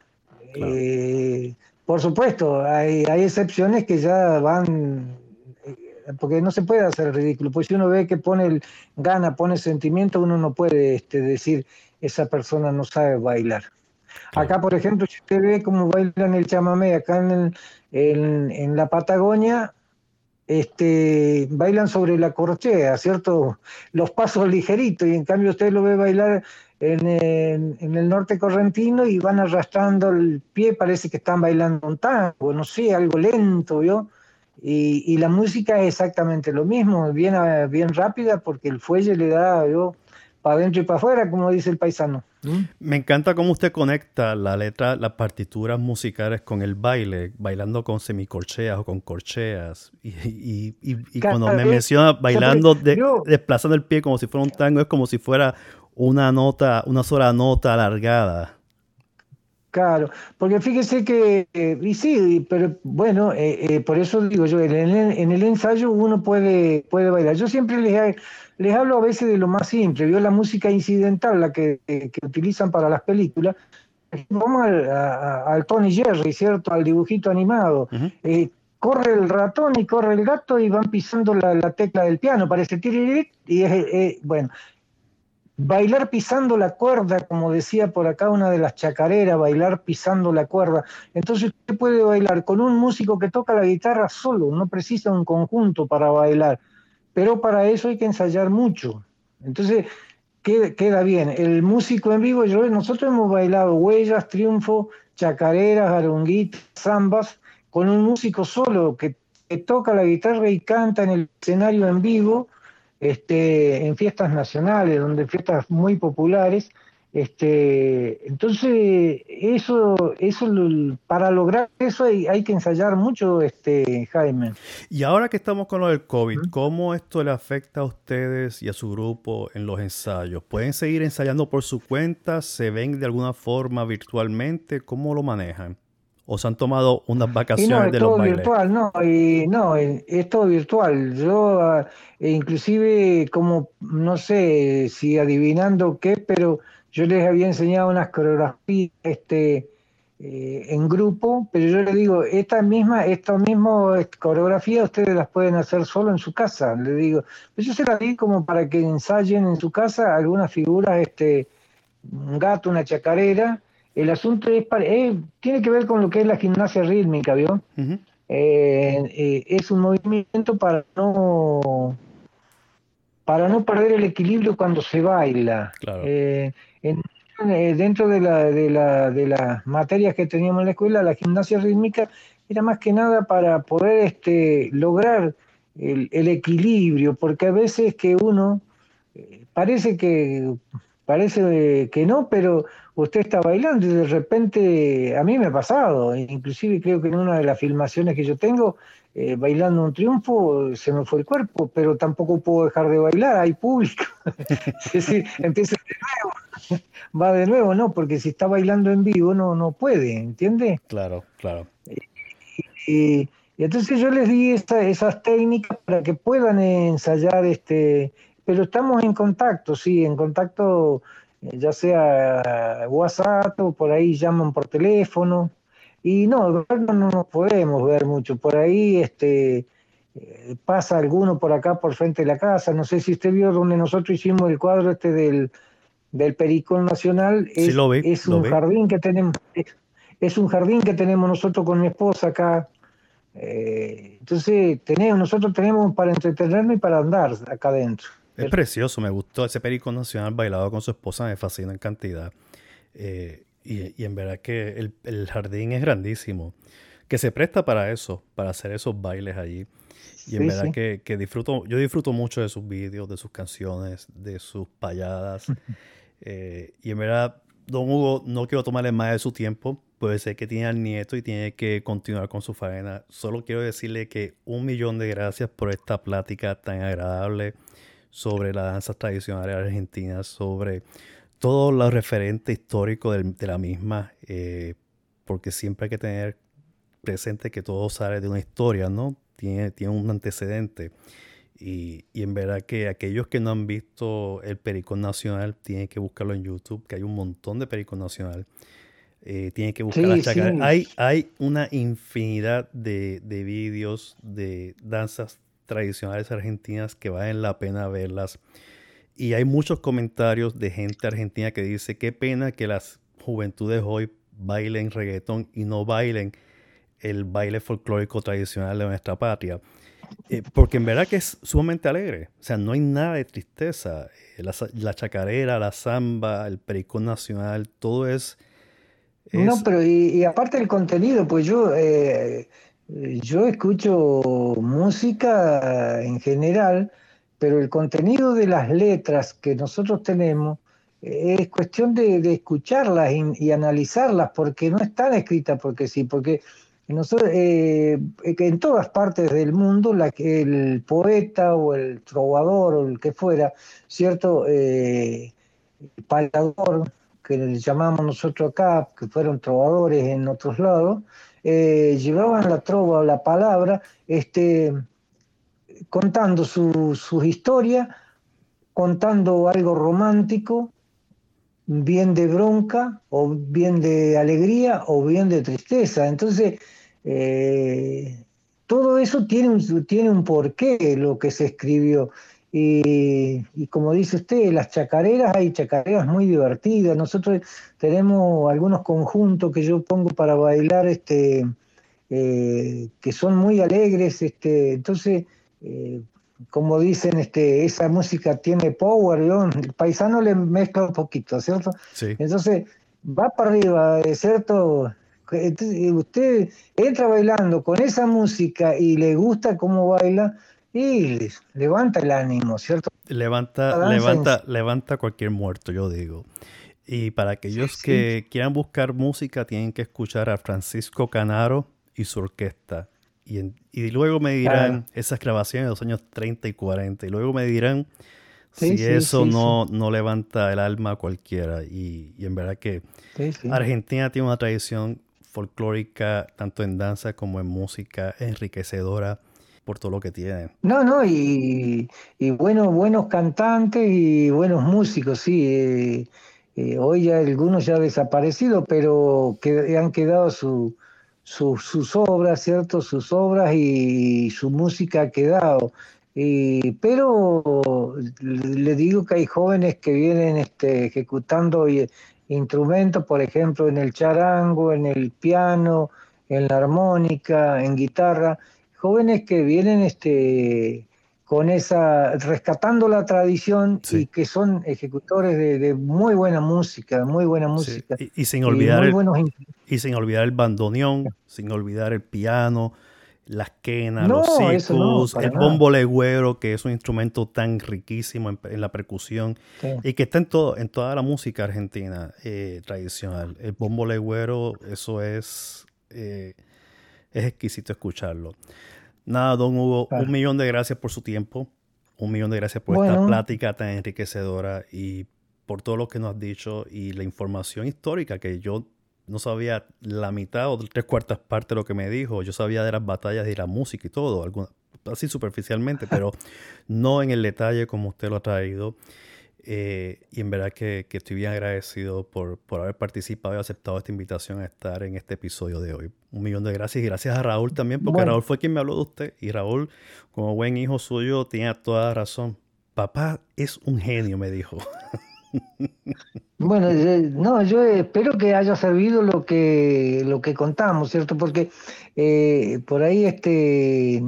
Eh, por supuesto, hay, hay, excepciones que ya van, porque no se puede hacer ridículo, pues si uno ve que pone el, gana, pone sentimiento, uno no puede este, decir esa persona no sabe bailar. Acá, por ejemplo, si usted ve cómo bailan el chamamé, acá en, en, la Patagonia, este, bailan sobre la corchea, ¿cierto? Los pasos ligeritos, y en cambio usted lo ve bailar en, el norte correntino y van arrastrando el pie, parece que están bailando un tango, no sé, algo lento, ¿vio? Y, y la música es exactamente lo mismo, bien, bien rápida porque el fuelle le da, ¿vio? para adentro y para afuera, como dice el paisano. ¿Mm? Me encanta cómo usted conecta la letra, las partituras musicales con el baile, bailando con semicorcheas o con corcheas. Y, cuando me menciona bailando, desplazando el pie como si fuera un tango, es como si fuera una nota, una sola nota alargada. Claro, porque fíjese que, eh, y sí, pero bueno, eh, eh, por eso digo yo, en el, en el, ensayo uno puede, puede bailar. Yo siempre les, les hablo a veces de lo más simple, vio la música incidental, la que, utilizan para las películas, vamos al, Tony Jerry, ¿cierto? Al dibujito animado. Eh, corre el ratón y corre el gato y van pisando la, tecla del piano, parece tiririt, y es, bueno, bailar pisando la cuerda, como decía por acá una de las chacareras, bailar pisando la cuerda. Entonces usted puede bailar con un músico que toca la guitarra solo, no precisa un conjunto para bailar, pero para eso hay que ensayar mucho. Entonces queda, bien. El músico en vivo, yo, nosotros hemos bailado huellas, triunfo, chacareras, arunguitas, zambas, con un músico solo que, que toca la guitarra y canta en el escenario en vivo este, en fiestas nacionales, donde fiestas muy populares. Este, entonces, eso, eso para lograr eso hay, que ensayar mucho, este, Jaime. Y ahora que estamos con lo del COVID, ¿cómo esto le afecta a ustedes y a su grupo en los ensayos? ¿Pueden seguir ensayando por su cuenta? ¿Se ven de alguna forma virtualmente? ¿Cómo lo manejan? o se han tomado unas vacaciones de los bailes? virtual, no, y, no, es todo virtual. Yo, ah, e inclusive, como no sé si adivinando qué, pero yo les había enseñado unas coreografías este, eh, en grupo, pero yo les digo, esta misma, esta misma coreografía ustedes las pueden hacer solo en su casa. Le digo, pues yo se las di como para que ensayen en su casa algunas figuras, este, un gato, una chacarera, el asunto es, eh, tiene que ver con lo que es la gimnasia rítmica, ¿vio? Eh, eh, es un movimiento para no para no perder el equilibrio cuando se baila. Dentro de, la, de, la, de las materias que teníamos en la escuela, la gimnasia rítmica era más que nada para poder este, lograr el, el equilibrio, porque a veces que uno parece que parece que no, pero usted está bailando y de repente, a mí me ha pasado, inclusive creo que en una de las filmaciones que yo tengo, eh, bailando un triunfo, se me fue el cuerpo, pero tampoco puedo dejar de bailar, hay público. es decir, empieza de nuevo, va de nuevo, ¿no? Porque si está bailando en vivo no, no puede, ¿entiende? Claro, claro. Y, entonces yo les di esas técnicas para que puedan ensayar este pero estamos en contacto, sí, en contacto eh, ya sea WhatsApp o por ahí llaman por teléfono. Y no, no, no nos podemos ver mucho. Por ahí este, eh, pasa alguno por acá, por frente de la casa. No sé si usted vio donde nosotros hicimos el cuadro este del, del Pericón Nacional. Es, lo ve, es un jardín que tenemos. Es, un jardín que tenemos nosotros con mi esposa acá. Eh, entonces, tenemos, nosotros tenemos para entretenernos y para andar acá adentro. Es precioso, me gustó ese perico nacional bailado con su esposa, me fascina en cantidad. Eh, y, en verdad que el, jardín es grandísimo, que se presta para eso, para hacer esos bailes allí. Y en verdad que, disfruto, yo disfruto mucho de sus vídeos, de sus canciones, de sus payadas. Eh, y en verdad, don Hugo, no quiero tomarle más de su tiempo. Puede ser que tiene al nieto y tiene que continuar con su faena. Solo quiero decirle que un millón de gracias por esta plática tan agradable sobre las danzas tradicionales argentinas, sobre todo lo referente histórico de, la misma, eh, porque siempre hay que tener presente que todo sale de una historia, ¿no? Tiene, tiene un antecedente. Y, en verdad que aquellos que no han visto el Pericón Nacional tienen que buscarlo en YouTube, que hay un montón de Pericón Nacional. Eh, tienen que buscar Hay, hay una infinidad de, de vídeos de danzas tradicionales argentinas que valen la pena verlas. Y hay muchos comentarios de gente argentina que dice, qué pena que las juventudes hoy bailen reggaetón y no bailen el baile folclórico tradicional de nuestra patria. Eh, porque en verdad que es sumamente alegre. O sea, no hay nada de tristeza. Eh, la, chacarera, la samba, el pericón nacional, todo es... No, pero y, aparte del contenido, pues yo... Eh, yo escucho música en general, pero el contenido de las letras que nosotros tenemos eh, es cuestión de, escucharlas y, analizarlas, porque no están escritas porque sí, porque nosotros, eh, en todas partes del mundo el poeta o el trovador o el que fuera, ¿cierto? Eh, palador, que le llamamos nosotros acá, que fueron trovadores en otros lados, eh, llevaban la trova o la palabra este, contando su, historia, contando algo romántico, bien de bronca, o bien de alegría, o bien de tristeza. Entonces, eh, todo eso tiene un, tiene un porqué lo que se escribió. Y, como dice usted, las chacareras, hay chacareras muy divertidas. Nosotros tenemos algunos conjuntos que yo pongo para bailar, este, eh, que son muy alegres. Este, entonces, eh, como dicen, este, esa música tiene power, yo, el paisano le mezcla un poquito, ¿cierto? Entonces, va para arriba, ¿cierto? usted entra bailando con esa música y le gusta cómo baila, y levanta el ánimo, ¿cierto? Levanta, levanta, levanta cualquier muerto, yo digo. Y para aquellos que quieran buscar música, tienen que escuchar a Francisco Canaro y su orquesta. Y, y luego me dirán esas grabaciones de los años 30 y 40. Y luego me dirán si eso no, no levanta el alma a cualquiera. Y, y en verdad que Argentina tiene una tradición folclórica, tanto en danza como en música, enriquecedora por todo lo que tiene. No, no, y, y bueno, buenos cantantes y buenos músicos, sí. Eh, eh, hoy ya algunos ya desaparecidos, pero han quedado su, sus obras, ¿cierto? Sus obras y su música ha quedado. Y, pero le digo que hay jóvenes que vienen este, ejecutando instrumentos, por ejemplo, en el charango, en el piano, en la armónica, en guitarra, jóvenes que vienen este, con esa, rescatando la tradición y que son ejecutores de, muy buena música, muy buena música. Y, sin olvidar el, y sin olvidar el bandoneón, sin olvidar el piano, las quenas, los ciclos, el bombo legüero, que es un instrumento tan riquísimo en, la percusión y que está en todo, en toda la música argentina eh, tradicional. El bombo legüero, eso es, eh, es exquisito escucharlo. Nada, don Hugo, un millón de gracias por su tiempo, un millón de gracias por esta plática tan enriquecedora y por todo lo que nos has dicho y la información histórica que yo no sabía la mitad o tres cuartas partes de lo que me dijo. Yo sabía de las batallas y la música y todo, así superficialmente, pero no en el detalle como usted lo ha traído. Eh, y en verdad que, estoy bien agradecido por, por, haber participado y aceptado esta invitación a estar en este episodio de hoy. Un millón de gracias y gracias a Raúl también, porque Raúl fue quien me habló de usted y Raúl, como buen hijo suyo, tenía toda razón. Papá es un genio, me dijo. Bueno, no, yo espero que haya servido lo que lo que contamos, ¿cierto? Porque eh, por ahí este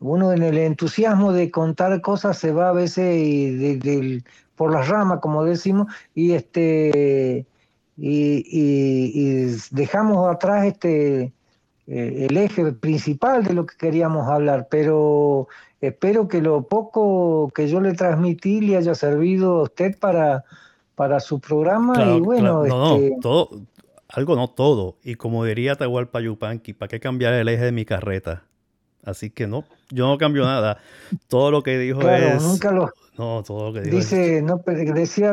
uno en el entusiasmo de contar cosas se va a veces del por las ramas, como decimos, y este y, dejamos atrás este eh, el eje principal de lo que queríamos hablar, pero espero que lo poco que yo le transmití le haya servido a usted para, para su programa y bueno, no, este todo, algo no todo, y como diría Tahualpa Yupanqui, ¿para qué cambiar el eje de mi carreta? Así que no, yo no cambio nada. Todo lo que dijo es. Nunca lo, no, todo lo que dijo Dice, no, decía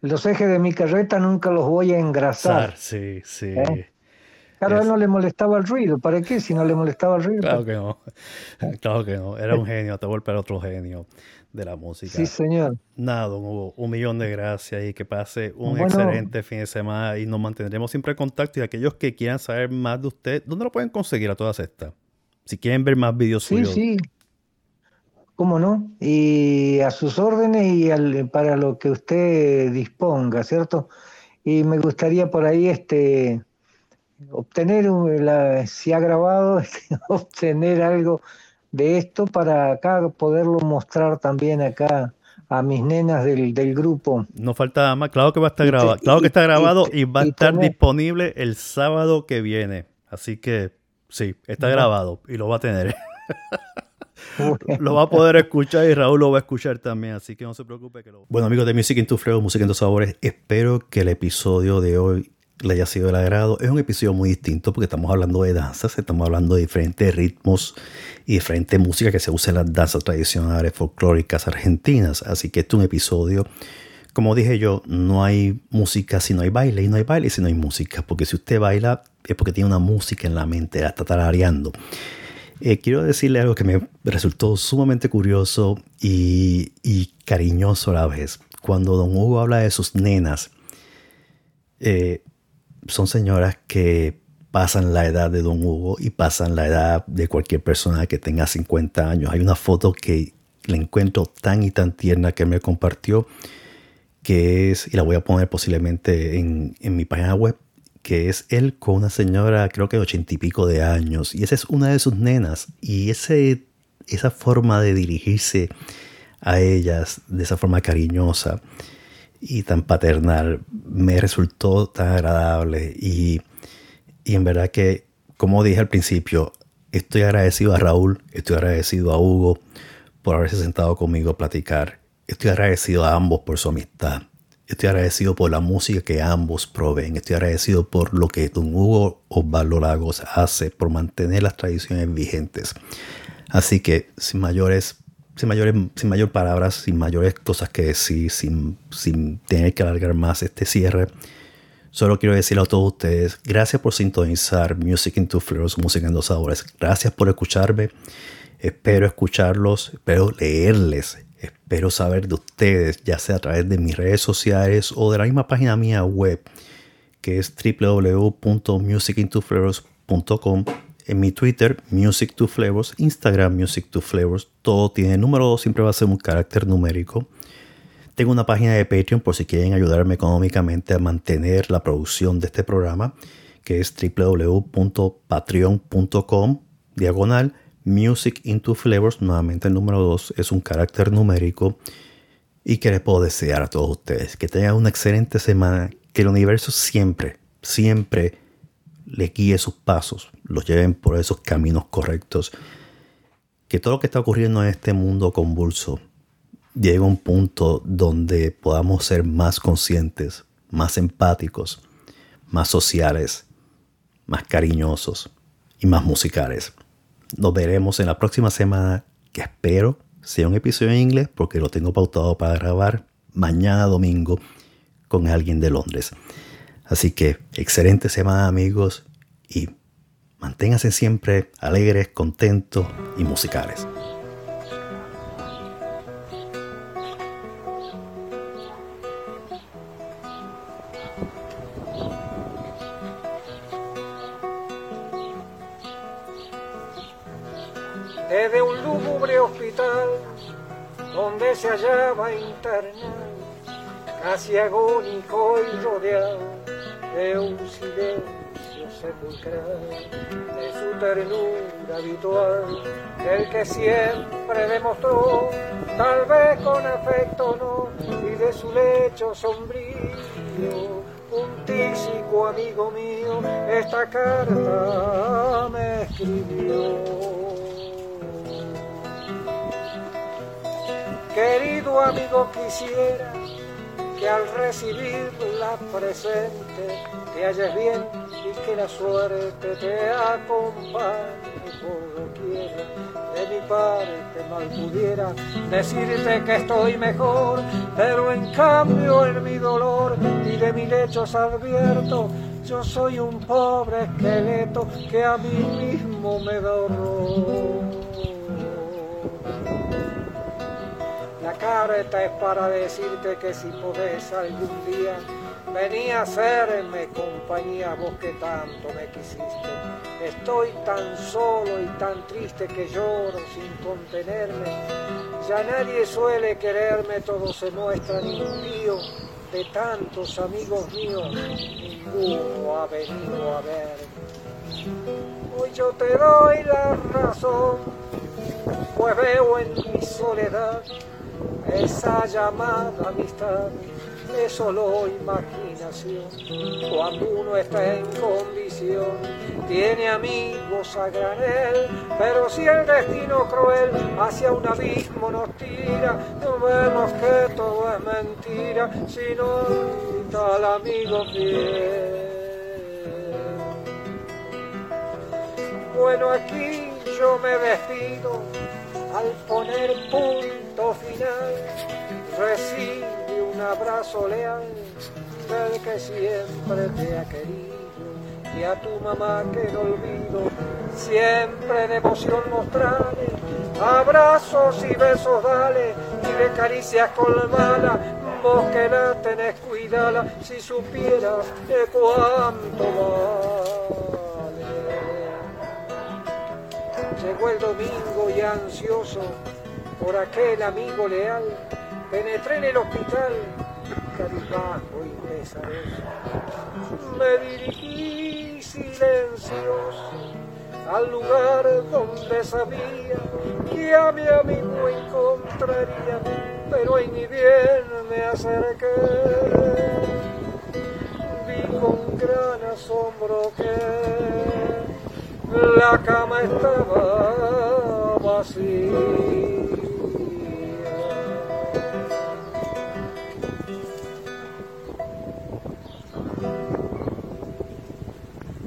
los ejes de mi carreta nunca los voy a engrasar. Sí, sí. ¿Eh? Claro, a él no le molestaba el ruido. ¿Para qué si no le molestaba el ruido? Claro que no. Claro que no. Era un genio, te vuelve otro genio de la música. Sí, señor. Nada, don Hugo, un millón de gracias y que pase un excelente fin de semana y nos mantendremos siempre en contacto. Y aquellos que quieran saber más de usted, ¿dónde lo pueden conseguir a todas estas? Si quieren ver más videos sí, Sí, sí. ¿Cómo no? Y a sus órdenes y para lo que usted disponga, ¿cierto? Y me gustaría por ahí este obtener, si ha grabado, obtener algo de esto para acá poderlo mostrar también acá a mis nenas del, grupo. No falta más, claro que va a estar grabado, claro que está grabado y, va a estar disponible el sábado que viene. Así que Sí, está grabado y lo va a tener. lo va a poder escuchar y Raúl lo va a escuchar también, así que no se preocupe que lo... Bueno amigos de Music in Two Música en Dos Sabores, espero que el episodio de hoy le haya sido del agrado. Es un episodio muy distinto porque estamos hablando de danzas, estamos hablando de diferentes ritmos y diferentes música que se usa en las danzas tradicionales folclóricas argentinas, así que este es un episodio como dije yo, no hay música si no hay baile y no hay baile si no hay música, porque si usted baila es porque tiene una música en la mente, la está tarareando. Eh, quiero decirle algo que me resultó sumamente curioso y, cariñoso a la vez. cuando don Hugo habla de sus nenas, eh, son señoras que pasan la edad de don Hugo y pasan la edad de cualquier persona que tenga 50 años. Hay una foto que le encuentro tan y tan tierna que me compartió, que es, y la voy a poner posiblemente en, en mi página web, que es él con una señora, creo que de ochenta y pico de años, y esa es una de sus nenas, y ese, esa forma de dirigirse a ellas de esa forma cariñosa y tan paternal me resultó tan agradable. Y, y en verdad que, como dije al principio, estoy agradecido a Raúl, estoy agradecido a Hugo por haberse sentado conmigo a platicar, estoy agradecido a ambos por su amistad, Estoy agradecido por la música que ambos proveen. Estoy agradecido por lo que don Hugo Osvaldo Lagos hace por mantener las tradiciones vigentes. Así que sin mayores, sin mayores, sin mayor palabras, sin mayores cosas que decir, sin, sin tener que alargar más este cierre, solo quiero decirle a todos ustedes, gracias por sintonizar Music into Flares, música en dos sabores. Gracias por escucharme. Espero escucharlos, espero leerles Espero saber de ustedes, ya sea a través de mis redes sociales o de la misma página mía web, que es www.musicintoflavors.com. En mi Twitter, Music to Flavors, Instagram, Music to Flavors, todo tiene número 2, siempre va a ser un carácter numérico. Tengo una página de Patreon por si quieren ayudarme económicamente a mantener la producción de este programa, que es www.patreon.com diagonal Music into Flavors, nuevamente el número 2, es un carácter numérico. Y que les puedo desear a todos ustedes que tengan una excelente semana, que el universo siempre, siempre les guíe sus pasos, los lleven por esos caminos correctos. Que todo lo que está ocurriendo en este mundo convulso llegue a un punto donde podamos ser más conscientes, más empáticos, más sociales, más cariñosos y más musicales. Nos veremos en la próxima semana, que espero sea un episodio en inglés, porque lo tengo pautado para grabar mañana domingo con alguien de Londres. Así que excelente semana amigos y manténganse siempre alegres, contentos y musicales. Desde un lúgubre hospital donde se hallaba internado, casi agónico y rodeado de un silencio sepulcral, de su ternura habitual, el que siempre demostró, tal vez con afecto no, y de su lecho sombrío un tísico amigo mío, esta carta me escribió. Querido amigo, quisiera que al recibir la presente te halles bien y que la suerte te acompañe por quiera. De mi parte mal pudiera decirte que estoy mejor, pero en cambio en mi dolor y de mi lecho advierto, yo soy un pobre esqueleto que a mí mismo me da horror. La carta es para decirte que si podés algún día venir a hacerme compañía vos que tanto me quisiste. Estoy tan solo y tan triste que lloro sin contenerme. Ya nadie suele quererme, todos se muestran impíos. De tantos amigos míos, ninguno ha venido a verme. Hoy yo te doy la razón, pues veo en mi soledad esa llamada amistad es solo imaginación. Cuando uno está en condición, tiene amigos a granel, pero si el destino cruel hacia un abismo nos tira, no vemos que todo es mentira, sino tal amigo fiel. Bueno, aquí yo me despido al poner punto final, recibe un abrazo leal del que siempre te ha querido y a tu mamá que no olvido, siempre de emoción mostrarle, abrazos y besos dale y de caricias colmala, vos que la tenés cuidada, si supieras de cuánto vale. Llegó el domingo y ansioso por aquel amigo leal, penetré en el hospital, cabizbajo y pesaroso. Me dirigí silencioso al lugar donde sabía que a mi amigo encontraría, pero en mi bien me acerqué. Vi con gran asombro que la cama estaba vacía.